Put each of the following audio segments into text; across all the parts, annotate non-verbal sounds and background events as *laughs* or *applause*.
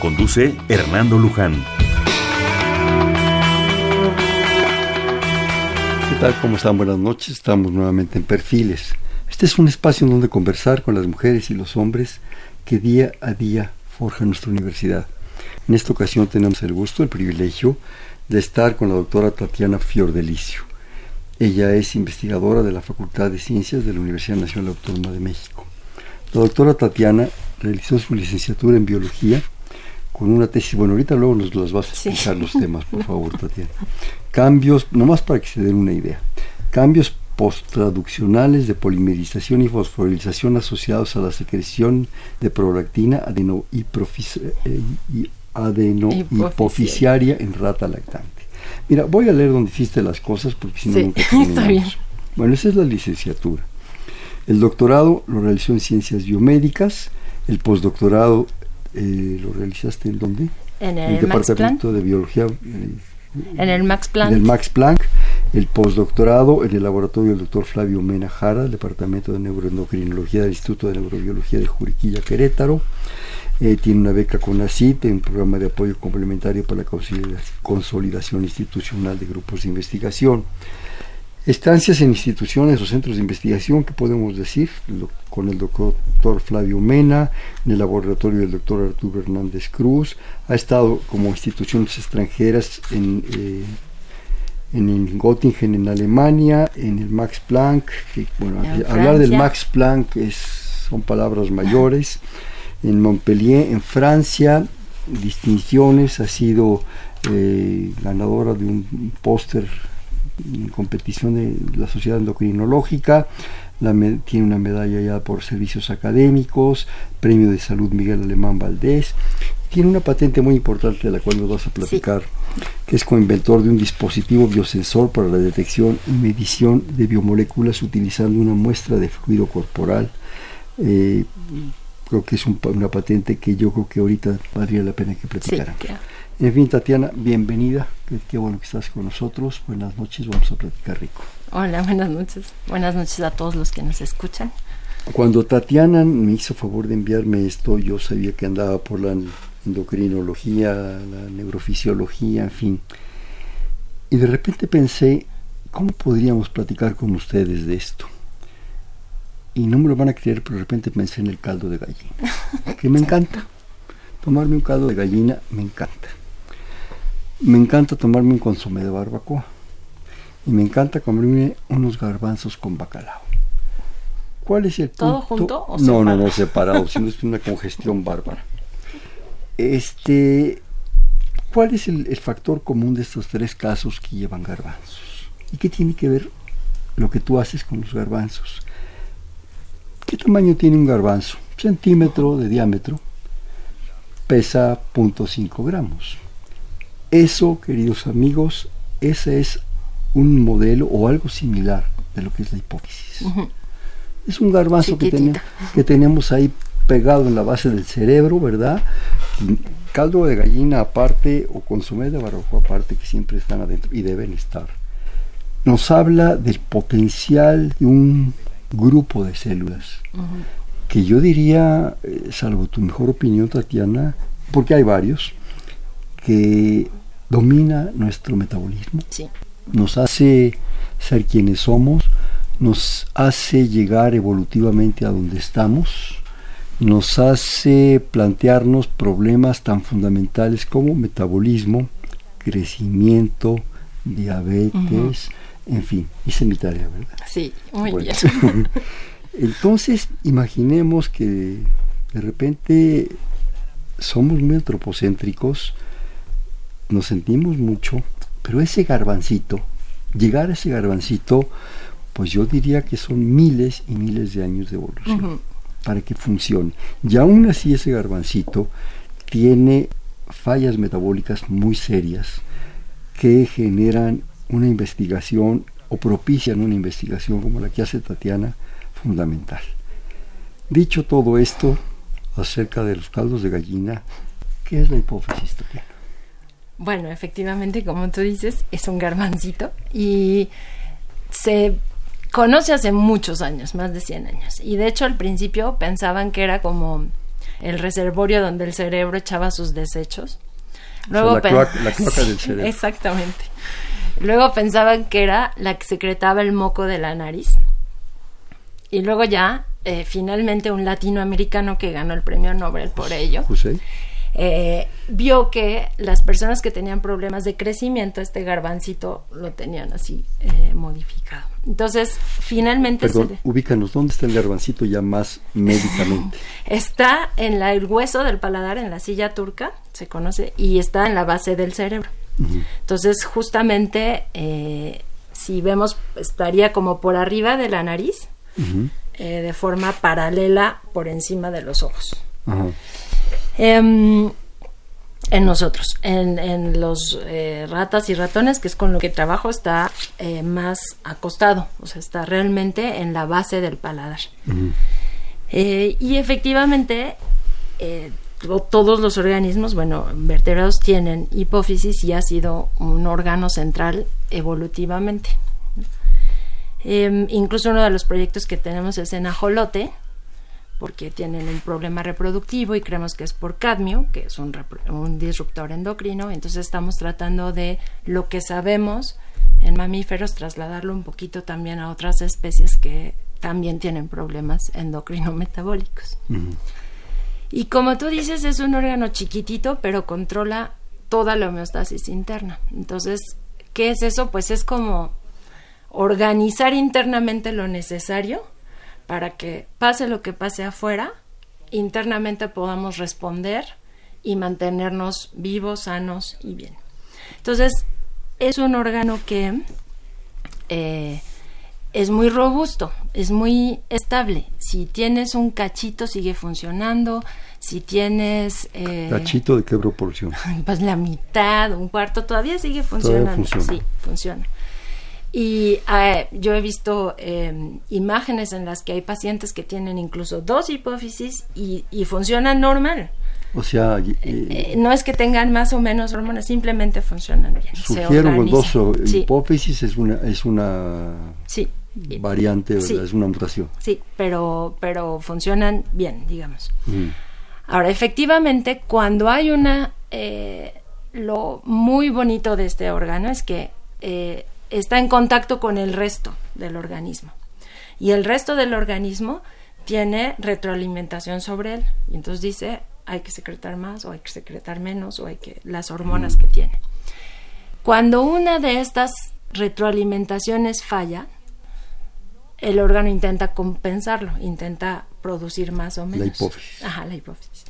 Conduce Hernando Luján. ¿Qué tal? ¿Cómo están? Buenas noches. Estamos nuevamente en Perfiles. Este es un espacio en donde conversar con las mujeres y los hombres que día a día forjan nuestra universidad. En esta ocasión tenemos el gusto, el privilegio de estar con la doctora Tatiana Fiordelicio. Ella es investigadora de la Facultad de Ciencias de la Universidad Nacional Autónoma de México. La doctora Tatiana realizó su licenciatura en Biología con una tesis, bueno, ahorita luego nos las vas a explicar los *laughs* temas, por favor, Tatiana. Cambios, nomás para que se den una idea, cambios posttraduccionales de polimerización y fosforilización asociados a la secreción de prolactina adeno eh, adenohipoficiaria en rata lactante. Mira, voy a leer donde hiciste las cosas porque si no nunca *laughs* está bien. Bueno, esa es la licenciatura. El doctorado lo realizó en ciencias biomédicas, el postdoctorado eh, lo realizaste en dónde? En el, departamento de biología. Eh, en el Max Planck. En el Max Planck, el postdoctorado en el laboratorio del doctor Flavio Mena Jara, el departamento de neuroendocrinología del Instituto de Neurobiología de Juriquilla, Querétaro. Eh, tiene una beca con ACIT, un programa de apoyo complementario para la consolidación institucional de grupos de investigación. Estancias en instituciones o centros de investigación, que podemos decir? Con el doctor Flavio Mena, en el laboratorio del doctor Arturo Hernández Cruz, ha estado como instituciones extranjeras en, eh, en Göttingen, en Alemania, en el Max Planck, bueno, hablar del Max Planck es, son palabras mayores, en Montpellier, en Francia, distinciones, ha sido eh, ganadora de un póster en competición de la Sociedad Endocrinológica, tiene una medalla ya por servicios académicos, Premio de Salud Miguel Alemán Valdés, tiene una patente muy importante de la cual nos vas a platicar, que es coinventor de un dispositivo biosensor para la detección y medición de biomoléculas utilizando una muestra de fluido corporal. Eh, creo que es una patente que yo creo que ahorita valdría la pena que platicara. En fin, Tatiana, bienvenida. Qué, bueno que estás con nosotros. Buenas noches, vamos a platicar rico. Hola, buenas noches. Buenas noches a todos los que nos escuchan. Cuando Tatiana me hizo favor de enviarme esto, yo sabía que andaba por la endocrinología, la neurofisiología, en fin. Y de repente pensé, ¿cómo podríamos platicar con ustedes de esto? Y no me lo van a creer, pero de repente pensé en el caldo de gallina, que me *laughs* encanta. Tomarme un caldo de gallina me encanta me encanta tomarme un consomé de barbacoa y me encanta comerme unos garbanzos con bacalao. ¿Cuál es el ¿Todo junto o No, no, no, separado, *laughs* sino es una congestión bárbara. Este, ¿cuál es el, factor común de estos tres casos que llevan garbanzos? ¿Y qué tiene que ver lo que tú haces con los garbanzos? ¿Qué tamaño tiene un garbanzo? Centímetro de diámetro, pesa 0.5 gramos eso, queridos amigos, ese es un modelo o algo similar de lo que es la hipófisis. Es un garbanzo que, que tenemos ahí pegado en la base del cerebro, ¿verdad? caldo de gallina aparte o consomé de barroco aparte que siempre están adentro y deben estar. Nos habla del potencial de un grupo de células que yo diría, eh, salvo tu mejor opinión, Tatiana, porque hay varios, que domina nuestro metabolismo, nos hace ser quienes somos, nos hace llegar evolutivamente a donde estamos, nos hace plantearnos problemas tan fundamentales como metabolismo, crecimiento, diabetes, en fin, hice mi tarea, ¿verdad? Sí, muy bien. *laughs* Entonces, imaginemos que de repente somos muy antropocéntricos, nos sentimos mucho, pero ese garbancito, llegar a ese garbancito, pues yo diría que son miles y miles de años de evolución para que funcione. Y aún así ese garbancito tiene fallas metabólicas muy serias que generan una investigación o propician una investigación como la que hace Tatiana fundamental. Dicho todo esto acerca de los caldos de gallina, ¿qué es la hipófisis, Tatiana? Bueno, efectivamente, como tú dices, es un garbancito y se conoce hace muchos años, más de 100 años. Y de hecho al principio pensaban que era como el reservorio donde el cerebro echaba sus desechos. Luego la, cloaca, del *laughs* cerebro. Exactamente. Luego pensaban que era la que secretaba el moco de la nariz. Y luego ya, eh, finalmente, un latinoamericano que ganó el premio Nobel por ello. Eh, vio que las personas que tenían problemas de crecimiento, este garbancito lo tenían así eh, modificado. Entonces, finalmente... Perdón, ubícanos, ¿dónde está el garbancito ya más médicamente? *laughs* está en el hueso del paladar, en la silla turca, se conoce, y está en la base del cerebro. Entonces, justamente, eh, si vemos, estaría como por arriba de la nariz, de forma paralela por encima de los ojos. Em, en nosotros, en, los eh, ratas y ratones, que es con lo que trabajo, está eh, más acostado, o sea, está realmente en la base del paladar. Eh, y efectivamente, todos los organismos, bueno, vertebrados tienen hipófisis y ha sido un órgano central evolutivamente. Em, incluso uno de los proyectos que tenemos es en ajolote, porque tienen un problema reproductivo y creemos que es por cadmio, que es un, disruptor endocrino. Entonces estamos tratando de lo que sabemos en mamíferos trasladarlo un poquito también a otras especies que también tienen problemas endocrino-metabólicos. Y como tú dices, es un órgano chiquitito, pero controla toda la homeostasis interna. Entonces, ¿qué es eso? Pues es como organizar internamente lo necesario para que pase lo que pase afuera, internamente podamos responder y mantenernos vivos, sanos y bien. Entonces, es un órgano que eh, es muy robusto, es muy estable. Si tienes un cachito, sigue funcionando. Si tienes... Eh, ¿Cachito de qué proporción? *laughs* Pues la mitad, un cuarto, todavía sigue funcionando. Sí, funciona. Y eh, yo he visto em, imágenes en las que hay pacientes que tienen incluso dos hipófisis y, funcionan normal. O sea, eh, eh, no es que tengan más o menos hormonas, simplemente funcionan bien. Surgieron dos hipófisis, es una, es una variante, es una mutación. Sí, pero, pero funcionan bien, digamos. Ahora, efectivamente, cuando hay una... lo muy bonito de este órgano es que está en contacto con el resto del organismo. Y el resto del organismo tiene retroalimentación sobre él. Y entonces dice, hay que secretar más o hay que secretar menos o hay que las hormonas que tiene. Cuando una de estas retroalimentaciones falla, el órgano intenta compensarlo, intenta producir más o menos. La hipófisis. Ajá, la hipófisis.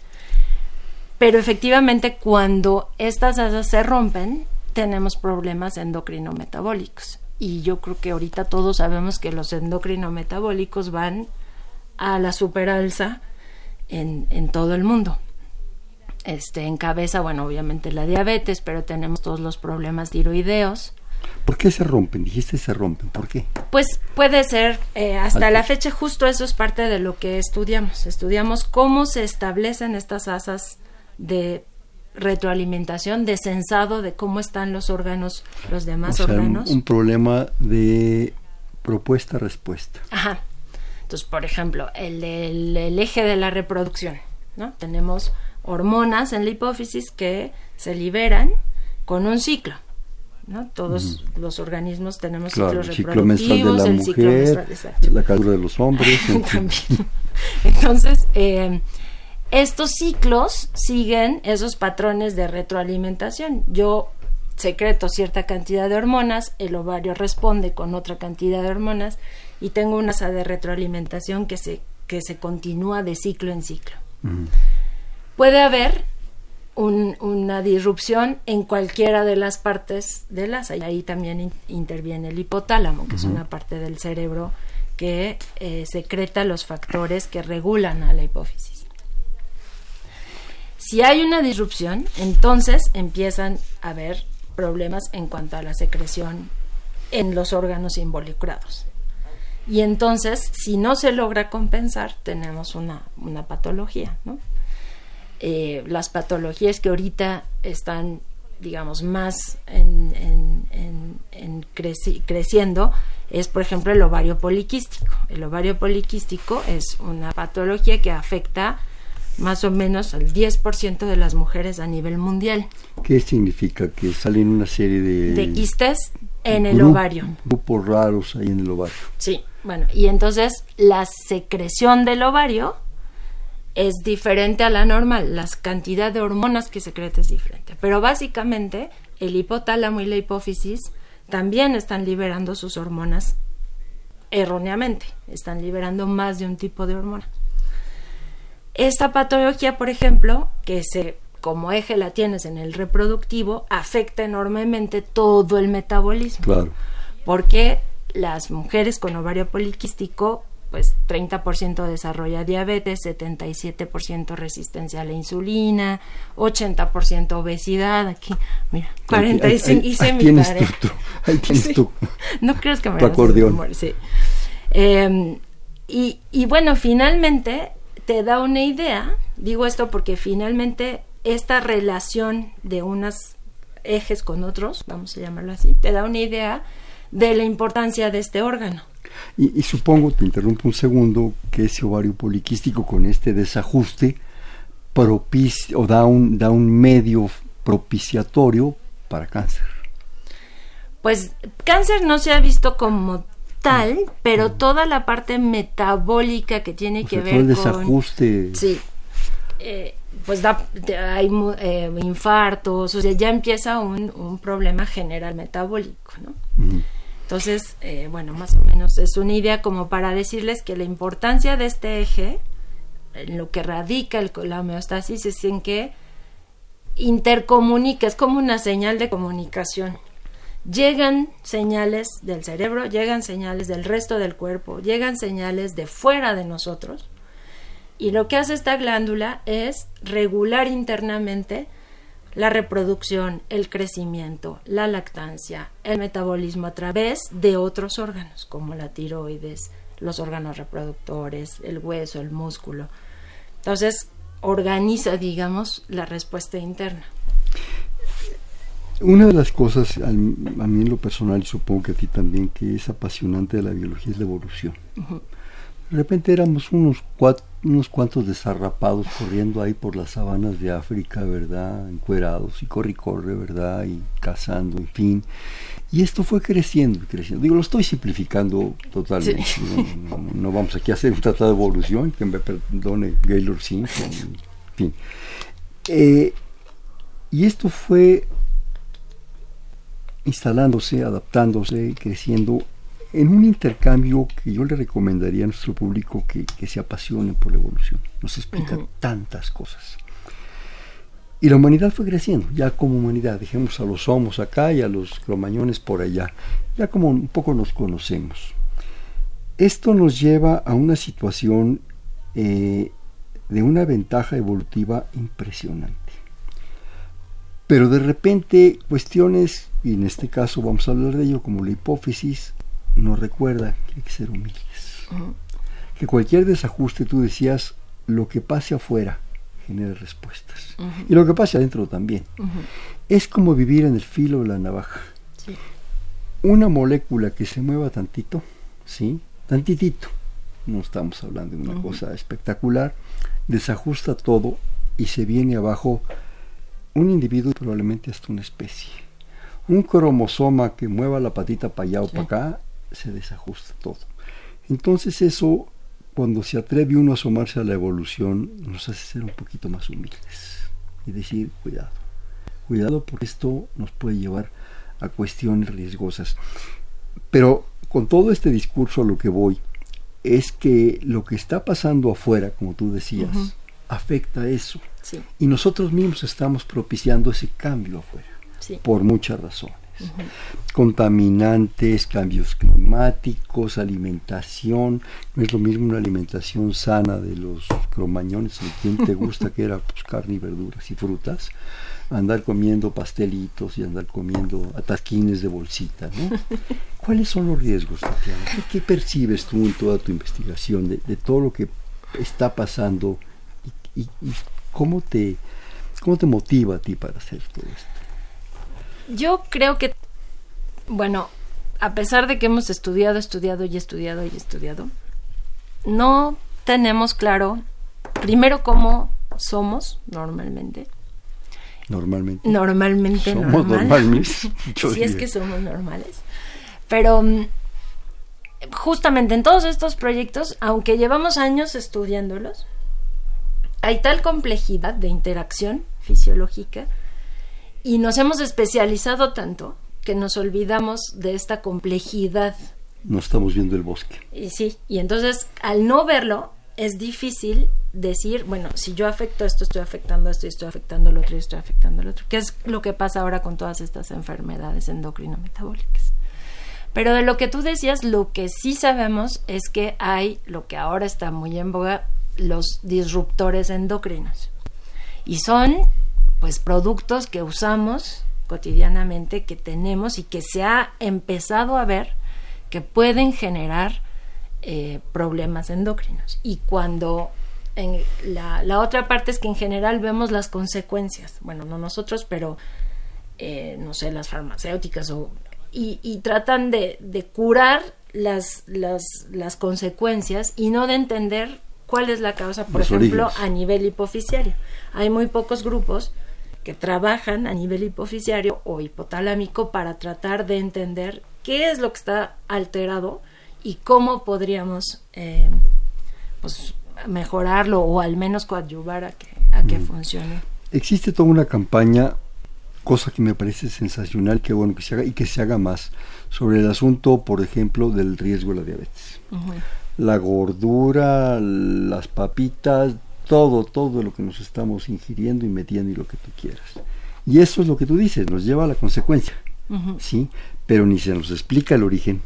Pero efectivamente, cuando estas asas se rompen, tenemos problemas endocrinometabólicos. Y yo creo que ahorita todos sabemos que los endocrinometabólicos van a la superalza en, en todo el mundo. Este, en cabeza, bueno, obviamente la diabetes, pero tenemos todos los problemas tiroideos. ¿Por qué se rompen? Dijiste se rompen, ¿por qué? Pues puede ser, eh, hasta la fecha justo eso es parte de lo que estudiamos. Estudiamos cómo se establecen estas asas de retroalimentación, de censado de cómo están los órganos, los demás órganos. Un, problema de propuesta-respuesta. Ajá. Entonces, por ejemplo, el del eje de la reproducción, ¿no? Tenemos hormonas en la hipófisis que se liberan con un ciclo. ¿no? Todos los organismos tenemos ciclos el ciclo reproductivos, de la mujer, la calor de los hombres. *laughs* Entonces, eh, estos ciclos siguen esos patrones de retroalimentación. Yo secreto cierta cantidad de hormonas, el ovario responde con otra cantidad de hormonas y tengo una asa de retroalimentación que se, que se continúa de ciclo en ciclo. Puede haber una disrupción en cualquiera de las partes del asa y ahí también interviene el hipotálamo, que es una parte del cerebro que eh, secreta los factores que regulan a la hipófisis. Si hay una disrupción, entonces empiezan a haber problemas en cuanto a la secreción en los órganos involucrados. Y entonces, si no se logra compensar, tenemos una, patología. Eh, las patologías que ahorita están, digamos, más en, creciendo es, por ejemplo, el ovario poliquístico. El ovario poliquístico es una patología que afecta más o menos al 10% de las mujeres a nivel mundial. ¿Qué significa? Que salen una serie de... De quistes en el ovario. Grupos raros ahí en el ovario. Sí, bueno, y entonces la secreción del ovario es diferente a la normal, la cantidad de hormonas que secreta es diferente, pero básicamente el hipotálamo y la hipófisis también están liberando sus hormonas erróneamente, están liberando más de un tipo de hormona. Esta patología, por ejemplo, que se como eje la tienes en el reproductivo, afecta enormemente todo el metabolismo. Claro. Porque las mujeres con ovario poliquístico, pues 30% desarrolla diabetes, 77% resistencia a la insulina, 80% obesidad, aquí, mira, 45 hice ahí, tienes tú, ahí tienes tú. *laughs* No crees que me tu acordeón. Sí. Eh, y, y bueno, finalmente te da una idea, digo esto porque finalmente esta relación de unos ejes con otros, vamos a llamarlo así, te da una idea de la importancia de este órgano. Y, supongo, te interrumpo un segundo, que ese ovario poliquístico con este desajuste propicia, o da un, da un medio propiciatorio para cáncer. Pues cáncer no se ha visto como tal, pero toda la parte metabólica que tiene que ver con... el desajuste. Sí. Eh, pues da, hay eh, infartos, o sea, ya empieza un, un problema general metabólico, ¿no? Entonces, eh, bueno, más o menos es una idea como para decirles que la importancia de este eje, en lo que radica el, la homeostasis, es en que intercomunica, es como una señal de comunicación. Llegan señales del cerebro, llegan señales del resto del cuerpo, llegan señales de fuera de nosotros, y lo que hace esta glándula es regular internamente la reproducción, el crecimiento, la lactancia, el metabolismo a través de otros órganos, como la tiroides, los órganos reproductores, el hueso, el músculo. Entonces, organiza, digamos, la respuesta interna. Una de las cosas, a mí en lo personal, y supongo que a ti también, que es apasionante de la biología es la evolución. De repente éramos unos, unos cuantos desarrapados corriendo ahí por las sabanas de África, ¿verdad? Encuerados y corre y corre, ¿verdad? Y cazando, en fin. Y esto fue creciendo y creciendo. Digo, lo estoy simplificando totalmente. No, vamos aquí a hacer un tratado de evolución, que me perdone Gaylord Simpson, en fin. Eh, y esto fue instalándose, adaptándose, creciendo en un intercambio que yo le recomendaría a nuestro público que, se apasione por la evolución. Nos explica tantas cosas. Y la humanidad fue creciendo, ya como humanidad, dejemos a los homos acá y a los cromañones por allá, ya como un poco nos conocemos. Esto nos lleva a una situación eh, de una ventaja evolutiva impresionante. Pero de repente cuestiones, y en este caso vamos a hablar de ello como la hipófisis, nos recuerda que hay que ser humildes. Que cualquier desajuste, tú decías, lo que pase afuera genera respuestas. Y lo que pase adentro también. Es como vivir en el filo de la navaja. Una molécula que se mueva tantito, ¿sí? Tantitito. No estamos hablando de una cosa espectacular. Desajusta todo y se viene abajo un individuo probablemente hasta una especie. Un cromosoma que mueva la patita para allá o para acá se desajusta todo. Entonces eso, cuando se atreve uno a asomarse a la evolución, nos hace ser un poquito más humildes y decir, cuidado, cuidado porque esto nos puede llevar a cuestiones riesgosas. Pero con todo este discurso a lo que voy es que lo que está pasando afuera, como tú decías, afecta eso. Y nosotros mismos estamos propiciando ese cambio afuera, por muchas razones. Contaminantes, cambios climáticos, alimentación. No es lo mismo una alimentación sana de los cromañones, de quien te gusta que era pues, carne y verduras y frutas, andar comiendo pastelitos y andar comiendo atasquines de bolsita. ¿no? *laughs* ¿Cuáles son los riesgos, Tatiana? ¿Qué, percibes tú en toda tu investigación de, todo lo que está pasando y, y cómo, te, cómo te motiva a ti para hacer todo esto? Yo creo que, bueno, a pesar de que hemos estudiado, estudiado y estudiado y estudiado, no tenemos claro, primero, cómo somos normalmente Normalmente. Normalmente somos normales. *laughs* si es que somos normales. Pero mm, justamente en todos estos proyectos, aunque llevamos años estudiándolos, hay tal complejidad de interacción fisiológica y nos hemos especializado tanto que nos olvidamos de esta complejidad. No estamos viendo el bosque. Y sí, y entonces al no verlo es difícil decir, bueno, si yo afecto esto, estoy afectando esto, y estoy afectando lo otro, y estoy afectando lo otro, ¿Qué es lo que pasa ahora con todas estas enfermedades endocrino-metabólicas. Pero de lo que tú decías, lo que sí sabemos es que hay, lo que ahora está muy en boga, los disruptores endocrinos. Y son, pues, productos que usamos cotidianamente, que tenemos y que se ha empezado a ver que pueden generar eh, problemas endocrinos. Y cuando la, otra parte es que en general vemos las consecuencias, bueno, no nosotros, pero eh, no sé, las farmacéuticas o, y, tratan de, curar las, las, las, consecuencias y no de entender cuál es la causa, por ejemplo, a nivel hipofisiario. Hay muy pocos grupos que trabajan a nivel hipofisiario o hipotalámico para tratar de entender qué es lo que está alterado y cómo podríamos eh, pues, mejorarlo o al menos coadyuvar a que, a que funcione. Existe toda una campaña, cosa que me parece sensacional, que bueno que se haga y que se haga más, sobre el asunto, por ejemplo, del riesgo de la diabetes. La gordura, las papitas, todo, todo lo que nos estamos ingiriendo y metiendo y lo que tú quieras. Y eso es lo que tú dices, nos lleva a la consecuencia, ¿sí? Pero ni se nos explica el origen,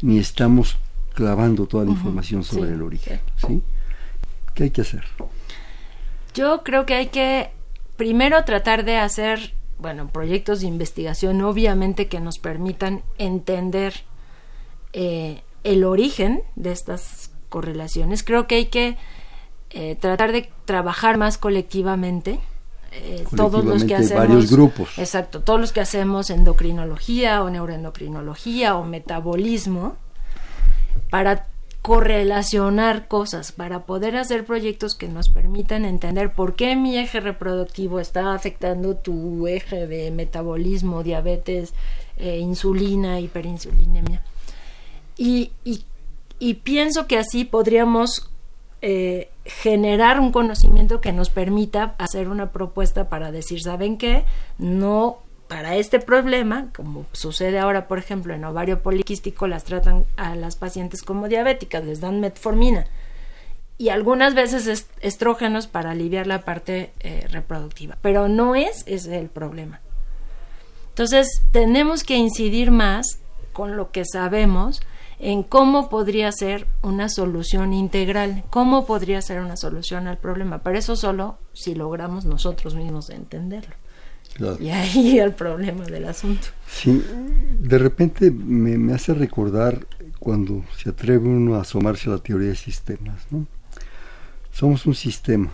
ni estamos clavando toda la información sobre el origen, ¿sí? ¿Qué hay que hacer? Yo creo que hay que primero tratar de hacer, bueno, proyectos de investigación, obviamente que nos permitan entender eh, el origen de estas correlaciones. Creo que hay que eh, tratar de trabajar más colectivamente. Eh, todos los que hacemos varios grupos exacto todos los que hacemos endocrinología o neuroendocrinología o metabolismo para correlacionar cosas para poder hacer proyectos que nos permitan entender por qué mi eje reproductivo está afectando tu eje de metabolismo, diabetes, eh, insulina, hiperinsulinemia. Y, pienso que así podríamos eh, generar un conocimiento que nos permita hacer una propuesta para decir, ¿saben qué? No para este problema, como sucede ahora, por ejemplo, en ovario poliquístico, las tratan a las pacientes como diabéticas, les dan metformina y algunas veces estrógenos para aliviar la parte eh, reproductiva, pero no es ese el problema. Entonces, tenemos que incidir más con lo que sabemos en cómo podría ser una solución integral, cómo podría ser una solución al problema, pero eso solo si logramos nosotros mismos entenderlo. Y ahí *laughs* el problema del asunto. Sí, de repente me, hace recordar cuando se atreve uno a asomarse a la teoría de sistemas. ¿no? Somos un sistema.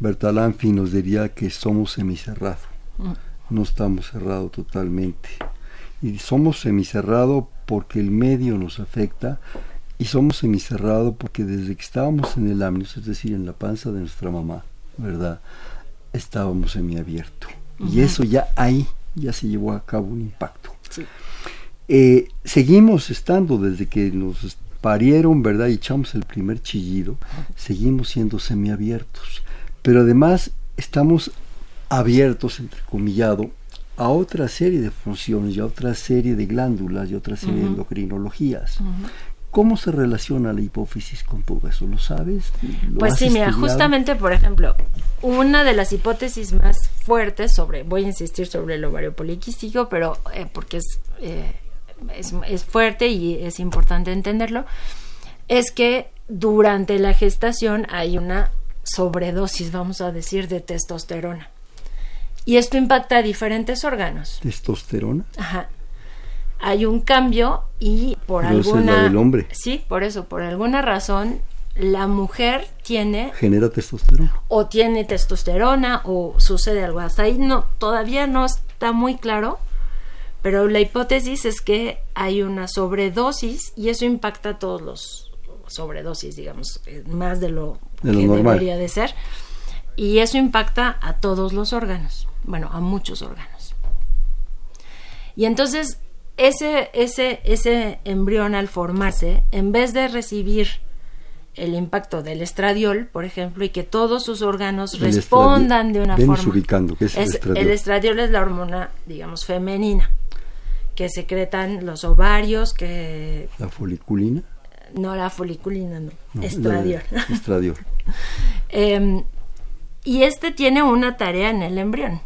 Bertalanffy nos diría que somos semicerrado. Mm. No estamos cerrados totalmente. Y somos semicerrado porque el medio nos afecta y somos semicerrado porque desde que estábamos en el amnios, es decir, en la panza de nuestra mamá, ¿verdad? Estábamos semiabierto. Y eso ya ahí ya se llevó a cabo un impacto. Eh, seguimos estando desde que nos parieron, ¿verdad? Y echamos el primer chillido, seguimos siendo semiabiertos. Pero además estamos abiertos, entrecomillado, a otra serie de funciones y a otra serie de glándulas y otra serie de endocrinologías. ¿Cómo se relaciona la hipófisis con todo eso? ¿Lo sabes? pues sí, mira, justamente, por ejemplo, una de las hipótesis más fuertes sobre, voy a insistir sobre el ovario poliquístico, pero eh, porque es, eh, es, es fuerte y es importante entenderlo, es que durante la gestación hay una sobredosis, vamos a decir, de testosterona. Y esto impacta a diferentes órganos. ¿Testosterona? Ajá hay un cambio y por alguna del hombre. sí por eso por alguna razón la mujer tiene genera testosterona o tiene testosterona o sucede algo hasta ahí no todavía no está muy claro pero la hipótesis es que hay una sobredosis y eso impacta a todos los sobredosis digamos eh, más de lo, que debería de ser y eso impacta a todos los órganos bueno a muchos órganos y entonces ese, ese, ese embrión al formarse, en vez de recibir el impacto del estradiol, por ejemplo, y que todos sus órganos respondan de una forma. ubicando, ¿qué es, el, estradiol? el estradiol es la hormona, digamos, femenina, que secretan los ovarios, que... ¿La foliculina? No, la foliculina no, estradiol. estradiol. *laughs* Em, y este tiene una tarea en el embrión.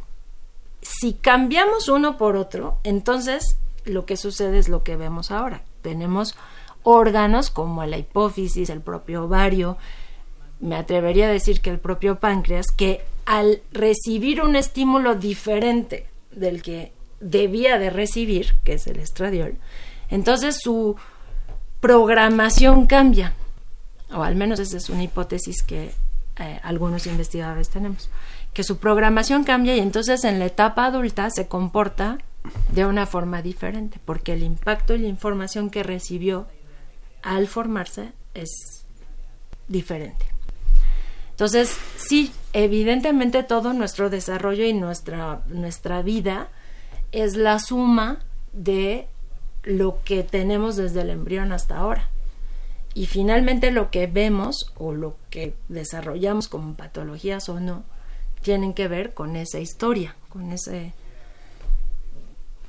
Si cambiamos uno por otro, entonces lo que sucede es lo que vemos ahora. Tenemos órganos como la hipófisis, el propio ovario, me atrevería a decir que el propio páncreas, que al recibir un estímulo diferente del que debía de recibir, que es el estradiol, entonces su programación cambia, o al menos esa es una hipótesis que eh, algunos investigadores tenemos, que su programación cambia y entonces en la etapa adulta se comporta de una forma diferente, porque el impacto y la información que recibió al formarse es diferente. Entonces, sí, evidentemente todo nuestro desarrollo y nuestra, nuestra vida es la suma de lo que tenemos desde el embrión hasta ahora. Y finalmente lo que vemos o lo que desarrollamos como patologías o no, tienen que ver con esa historia, con ese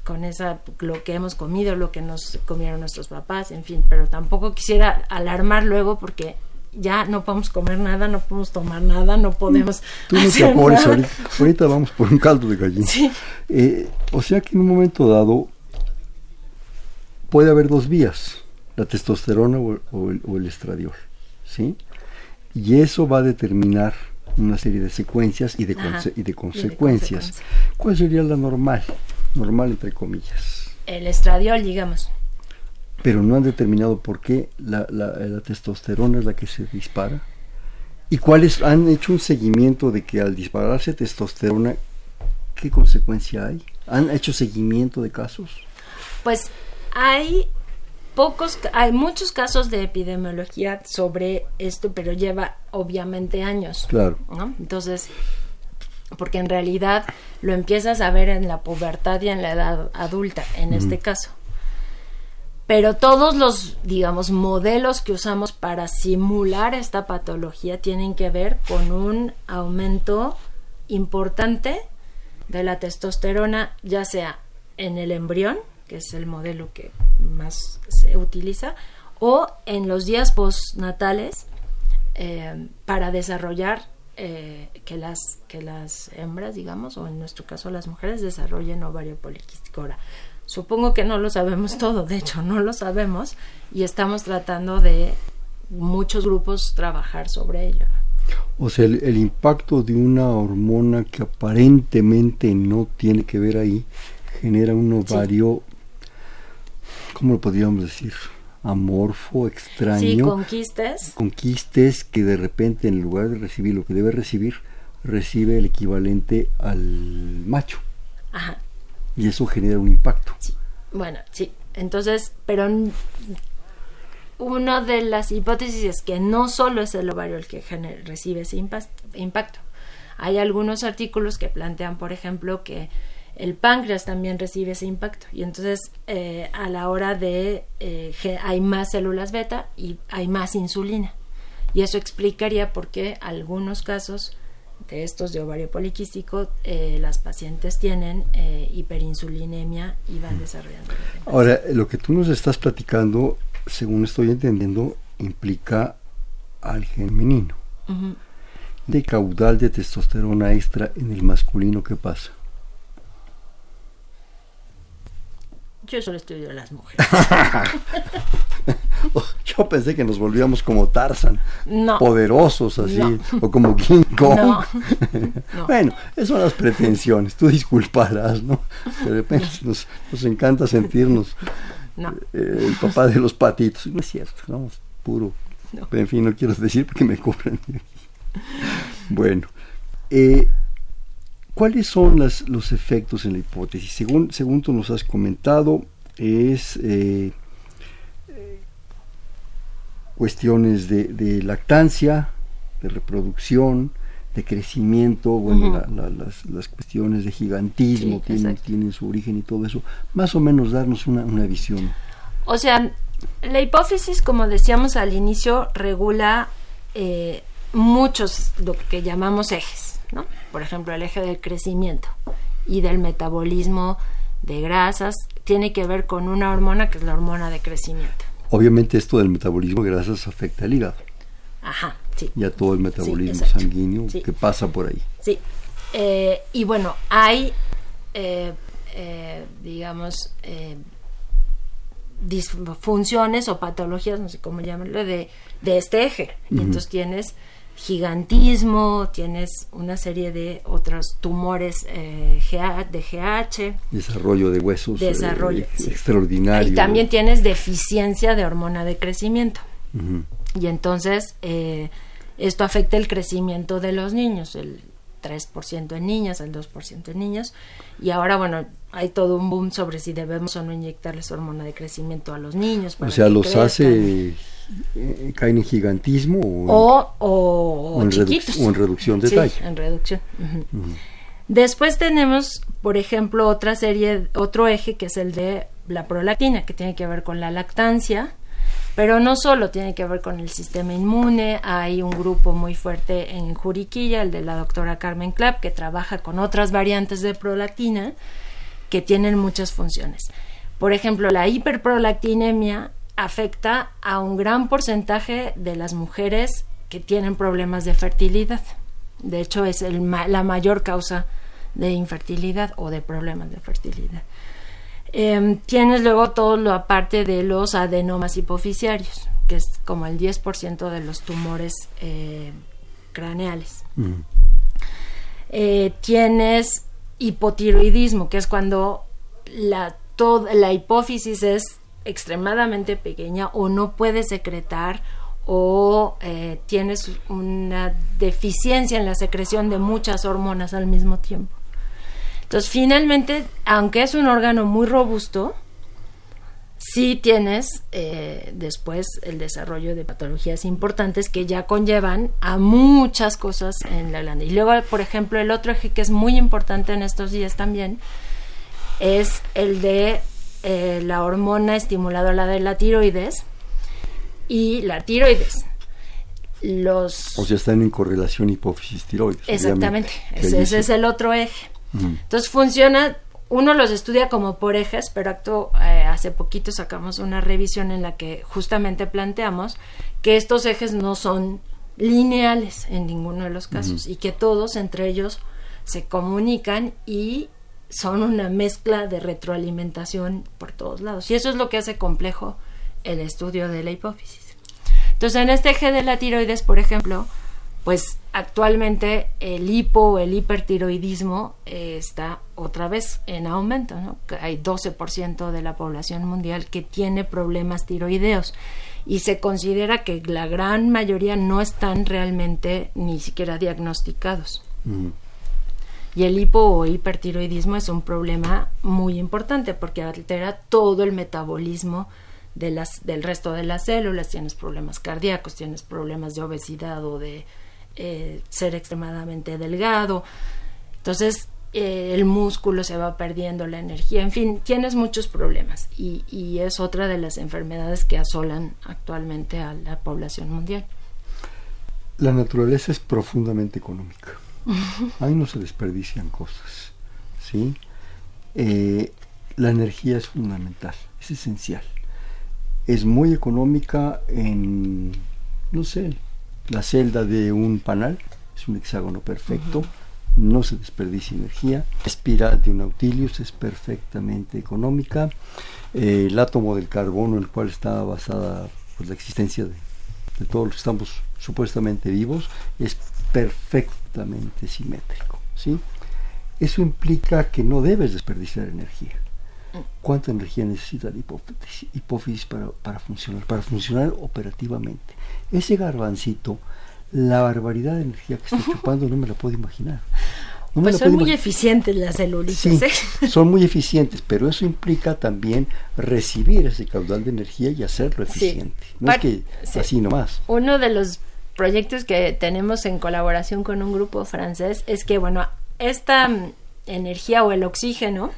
con esa lo que hemos comido, lo que nos comieron nuestros papás, en fin, pero tampoco quisiera alarmar luego porque ya no podemos comer nada, no podemos tomar nada, no podemos. Tú no te apures, ahorita, vamos por un caldo de gallina. Eh, o sea que en un momento dado puede haber dos vías, la testosterona o, el, estradiol, ¿sí? Y eso va a determinar una serie de secuencias y de, y de consecuencias. ¿Cuál sería la normal? normal entre comillas. El estradiol, digamos. Pero no han determinado por qué la, testosterona es la que se dispara. ¿Y cuáles han hecho un seguimiento de que al dispararse testosterona, qué consecuencia hay? ¿Han hecho seguimiento de casos? Pues hay pocos, hay muchos casos de epidemiología sobre esto, pero lleva obviamente años. Claro. Entonces, porque en realidad lo empiezas a ver en la pubertad y en la edad adulta, en este caso. Pero todos los, digamos, modelos que usamos para simular esta patología tienen que ver con un aumento importante de la testosterona, ya sea en el embrión, que es el modelo que más se utiliza, o en los días postnatales eh, para desarrollar eh, que, las, que las hembras, digamos, o en nuestro caso las mujeres, desarrollen ovario poliquístico. Ahora, supongo que no lo sabemos todo, de hecho no lo sabemos y estamos tratando de muchos grupos trabajar sobre ello. O sea, el, impacto de una hormona que aparentemente no tiene que ver ahí genera un ovario, ¿cómo lo podríamos decir? amorfo, extraño. Sí, conquistes. Conquistes que de repente en lugar de recibir lo que debe recibir, recibe el equivalente al macho. Ajá. Y eso genera un impacto. Sí. Bueno, sí. Entonces, pero una de las hipótesis es que no solo es el ovario el que recibe ese impacto. Hay algunos artículos que plantean, por ejemplo, que el páncreas también recibe ese impacto. Y entonces eh, a la hora de eh, hay más células beta y hay más insulina. Y eso explicaría por qué algunos casos de estos de ovario poliquístico eh, las pacientes tienen hiperinsulinemia y van desarrollando ahora lo que tú nos estás platicando según estoy entendiendo, implica al gen femenino. De caudal de testosterona extra en el masculino, ¿qué pasa? Yo solo estudio a las mujeres. *laughs* Yo pensé que nos volvíamos como Tarzan, No. poderosos así, No. o como King Kong. No. No. *laughs* bueno, esas son las pretensiones, tú disculparás, ¿no? De repente nos, nos encanta sentirnos No. eh, el papá de los patitos. No es cierto, no, es puro. No. Pero en fin, no quiero decir porque me cobran. *laughs* bueno, eh, ¿cuáles son las, los efectos en la hipótesis? Según, según tú nos has comentado, es eh, cuestiones de, de lactancia, de reproducción, de crecimiento, bueno, la- la- las, las cuestiones de gigantismo Sí, tienen, tienen su origen y todo eso. Más o menos darnos una, una visión. O sea, la hipófisis, como decíamos al inicio, regula eh, muchos, lo que llamamos ejes, ¿no? Por ejemplo, el eje del crecimiento y del metabolismo de grasas tiene que ver con una hormona que es la hormona de crecimiento. Obviamente esto del metabolismo de grasas afecta al hígado Ajá, sí. y a todo el metabolismo sanguíneo Sí. que pasa por ahí. Sí. Eh, y bueno, hay, eh, eh, digamos, eh, disfunciones o patologías, no sé cómo llamarlo, de, de este eje. Y entonces tienes gigantismo, tienes una serie de otros tumores eh, de GH. Desarrollo de huesos eh, Desarrollo, sí. extraordinario. Y también tienes deficiencia de hormona de crecimiento. Y entonces eh, esto afecta el crecimiento de los niños, el 3% en niñas, el 2% en niños. Y ahora, bueno, hay todo un boom sobre si debemos o no inyectarles hormona de crecimiento a los niños. O sea, que los crezcan. hace eh, caen en gigantismo o, O, o, o en reduc- reducción de Sí, talla. en reducción. Después tenemos, por ejemplo, otra serie, otro eje que es el de la prolactina, que tiene que ver con la lactancia, pero no solo tiene que ver con el sistema inmune, hay un grupo muy fuerte en Juriquilla, el de la doctora Carmen Clapp, que trabaja con otras variantes de prolactina que tienen muchas funciones. Por ejemplo, la hiperprolactinemia afecta a un gran porcentaje de las mujeres que tienen problemas de fertilidad. De hecho, es el ma- la mayor causa de infertilidad o de problemas de fertilidad. Em, tienes luego todo lo aparte de los adenomas hipoficiarios, que es como el 10% de los tumores eh, craneales. Ujú. Eh, tienes hipotiroidismo, que es cuando la, la hipófisis es extremadamente pequeña o no puede secretar o eh, tienes una deficiencia en la secreción de muchas hormonas al mismo tiempo. Entonces, finalmente, aunque es un órgano muy robusto, sí tienes eh, después el desarrollo de patologías importantes que ya conllevan a muchas cosas en la glande. Y luego, por ejemplo, el otro eje que es muy importante en estos días también es el de eh, la hormona estimuladora de la tiroides y la tiroides. Los O sea, están en correlación hipófisis tiroides. Exactamente, ese, es el otro eje. Entonces funciona, uno los estudia como por ejes, pero acto, eh, hace poquito sacamos una revisión en la que justamente planteamos que estos ejes no son lineales en ninguno de los casos y que todos entre ellos se comunican y son una mezcla de retroalimentación por todos lados. Y eso es lo que hace complejo el estudio de la hipófisis. Entonces, en este eje de la tiroides, por ejemplo, pues actualmente el hipo o el hipertiroidismo eh, está otra vez en aumento, ¿no? Hay 12% de la población mundial que tiene problemas tiroideos y se considera que la gran mayoría no están realmente ni siquiera diagnosticados. Ujú. Y el hipo o hipertiroidismo es un problema muy importante porque altera todo el metabolismo de las, del resto de las células. Tienes problemas cardíacos, tienes problemas de obesidad o de eh, ser extremadamente delgado. Entonces, eh, el músculo se va perdiendo la energía. En fin, tienes muchos problemas y, y es otra de las enfermedades que asolan actualmente a la población mundial. La naturaleza es profundamente económica. *laughs* Ahí no se desperdician cosas. ¿sí? Eh, la energía es fundamental, es esencial. es muy económica en, no sé, la celda de un panal, es un hexágono perfecto, no se desperdicia energía. Espiral de un Nautilius es perfectamente económica. Eh, el átomo del carbono en el cual está basada pues, la existencia de, de todos los que estamos supuestamente vivos es perfectamente simétrico. ¿sí? Eso implica que no debes desperdiciar energía. ¿Cuánta energía necesita la hipófisis, hipófisis para, para, funcionar? Para funcionar operativamente. Ese garbancito, la barbaridad de energía que está *laughs* chupando, no me la puedo imaginar. No pues son muy eficientes las celulitas. Sí, ¿eh? *laughs* son muy eficientes, pero eso implica también recibir ese caudal de energía y hacerlo eficiente. Sí. No es que sí. así nomás. Uno de los proyectos que tenemos en colaboración con un grupo francés es que, bueno, esta mm, energía o el oxígeno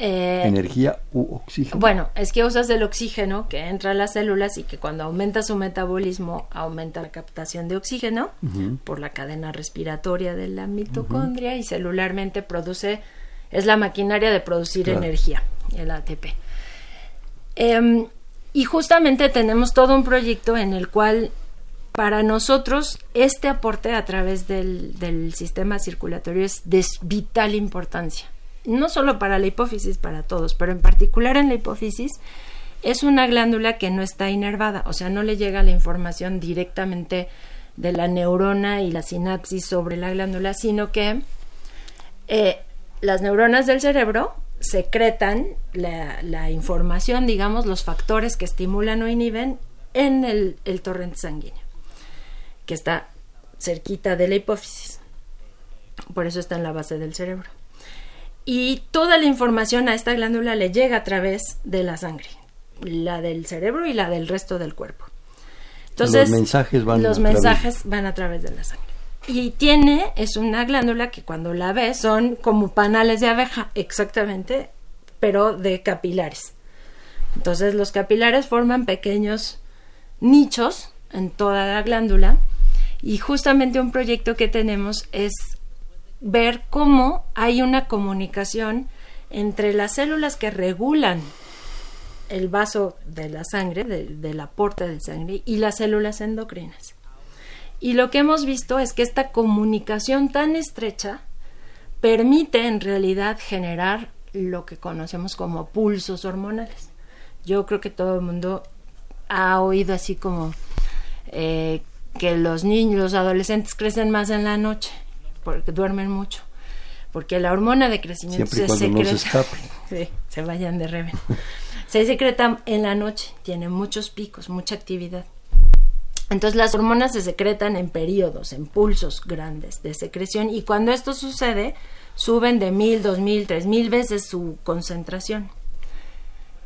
eh, Energía u oxígeno. Bueno, es que usas el oxígeno que entra a las células y que cuando aumenta su metabolismo aumenta la captación de oxígeno uh -huh. por la cadena respiratoria de la mitocondria uh -huh. y celularmente produce, es la maquinaria de producir claro. energía, el ATP. Eh, y justamente tenemos todo un proyecto en el cual para nosotros este aporte a través del, sistema circulatorio es de vital importancia. No solo para la hipófisis, para todos, pero en particular en la hipófisis, es una glándula que no está inervada, o sea, no le llega la información directamente de la neurona y la sinapsis sobre la glándula, sino que eh, las neuronas del cerebro secretan la, la, información, digamos, los factores que estimulan o inhiben en el, el torrente sanguíneo, que está cerquita de la hipófisis. Por eso está en la base del cerebro y toda la información a esta glándula le llega a través de la sangre, la del cerebro y la del resto del cuerpo. Entonces, los mensajes van, los a, mensajes través. van a través de la sangre. Y tiene, es una glándula que cuando la ves son como panales de abeja, exactamente, pero de capilares. Entonces los capilares forman pequeños nichos en toda la glándula y justamente un proyecto que tenemos es ver cómo hay una comunicación entre las células que regulan el vaso de la sangre, de, del aporte de sangre, y las células endocrinas. Y lo que hemos visto es que esta comunicación tan estrecha permite en realidad generar lo que conocemos como pulsos hormonales. Yo creo que todo el mundo ha oído así como eh, que los niños, los adolescentes crecen más en la noche porque duermen mucho. Porque la hormona de crecimiento Siempre se secreta. No se, *laughs* sí, se vayan de reven. se secreta en la noche, tiene muchos picos, mucha actividad. Entonces las hormonas se secretan en periodos, en pulsos grandes de secreción y cuando esto sucede suben de mil, dos mil, tres mil veces su concentración.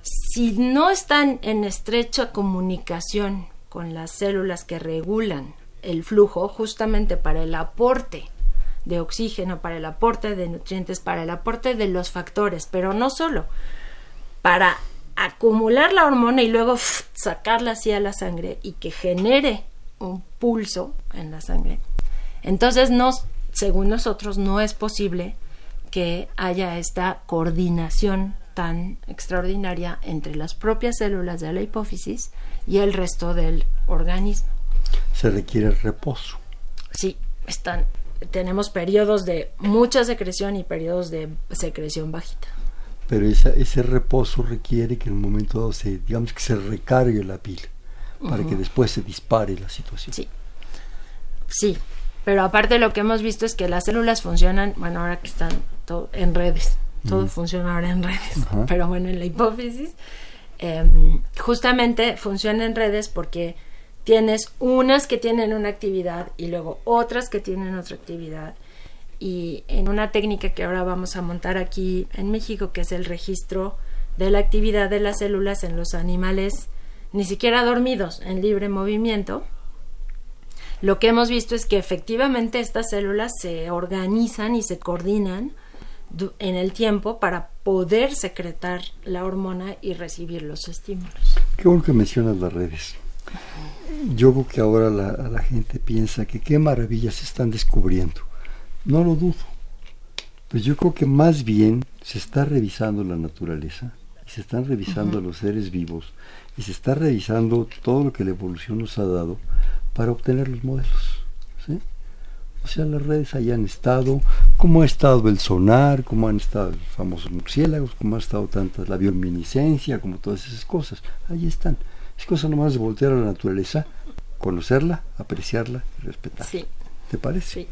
Si no están en estrecha comunicación con las células que regulan el flujo justamente para el aporte de oxígeno, para el aporte de nutrientes, para el aporte de los factores, pero no solo, para acumular la hormona y luego pff, sacarla así a la sangre y que genere un pulso en la sangre. Entonces, no, según nosotros, no es posible que haya esta coordinación tan extraordinaria entre las propias células de la hipófisis y el resto del organismo. Se requiere reposo. Sí, están tenemos periodos de mucha secreción y periodos de secreción bajita. Pero esa, ese reposo requiere que en un momento dado se, digamos que se recargue la pila para uh -huh. que después se dispare la situación. Sí. Sí, pero aparte lo que hemos visto es que las células funcionan, bueno, ahora que están todo en redes, todo uh -huh. funciona ahora en redes, uh *laughs* -huh. pero bueno, en la hipófisis, eh, justamente funciona en redes porque tienes unas que tienen una actividad y luego otras que tienen otra actividad. Y en una técnica que ahora vamos a montar aquí en México, que es el registro de la actividad de las células en los animales, ni siquiera dormidos, en libre movimiento, lo que hemos visto es que efectivamente estas células se organizan y se coordinan en el tiempo para poder secretar la hormona y recibir los estímulos. Qué bueno que mencionas las redes yo creo que ahora la, la, gente piensa que qué maravillas están descubriendo. No lo dudo. Pues yo creo que más bien se está revisando la naturaleza, se están revisando los seres vivos y se está revisando todo lo que la evolución nos ha dado para obtener los modelos. ¿sí? O sea, las redes hayan estado, como ha estado el sonar, como han estado los famosos murciélagos, como ha estado tantas la bioluminiscencia, como todas esas cosas. Ahí están. Es cosa nomás de voltear a la naturaleza, conocerla, apreciarla y respetarla. Sí. ¿Te parece? Sí.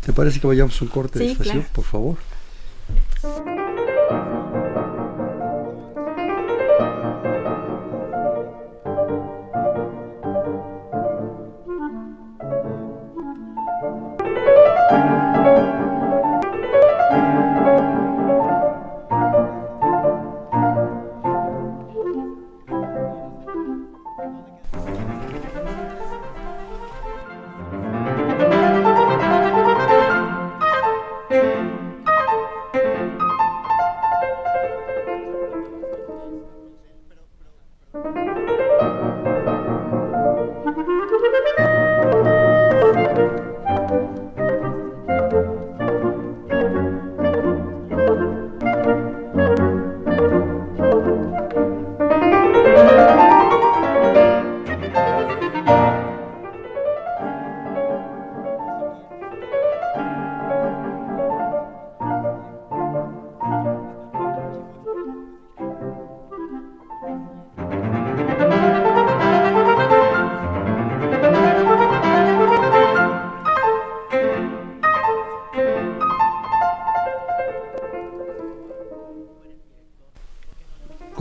¿Te parece que vayamos a un corte de estación, claro. por favor?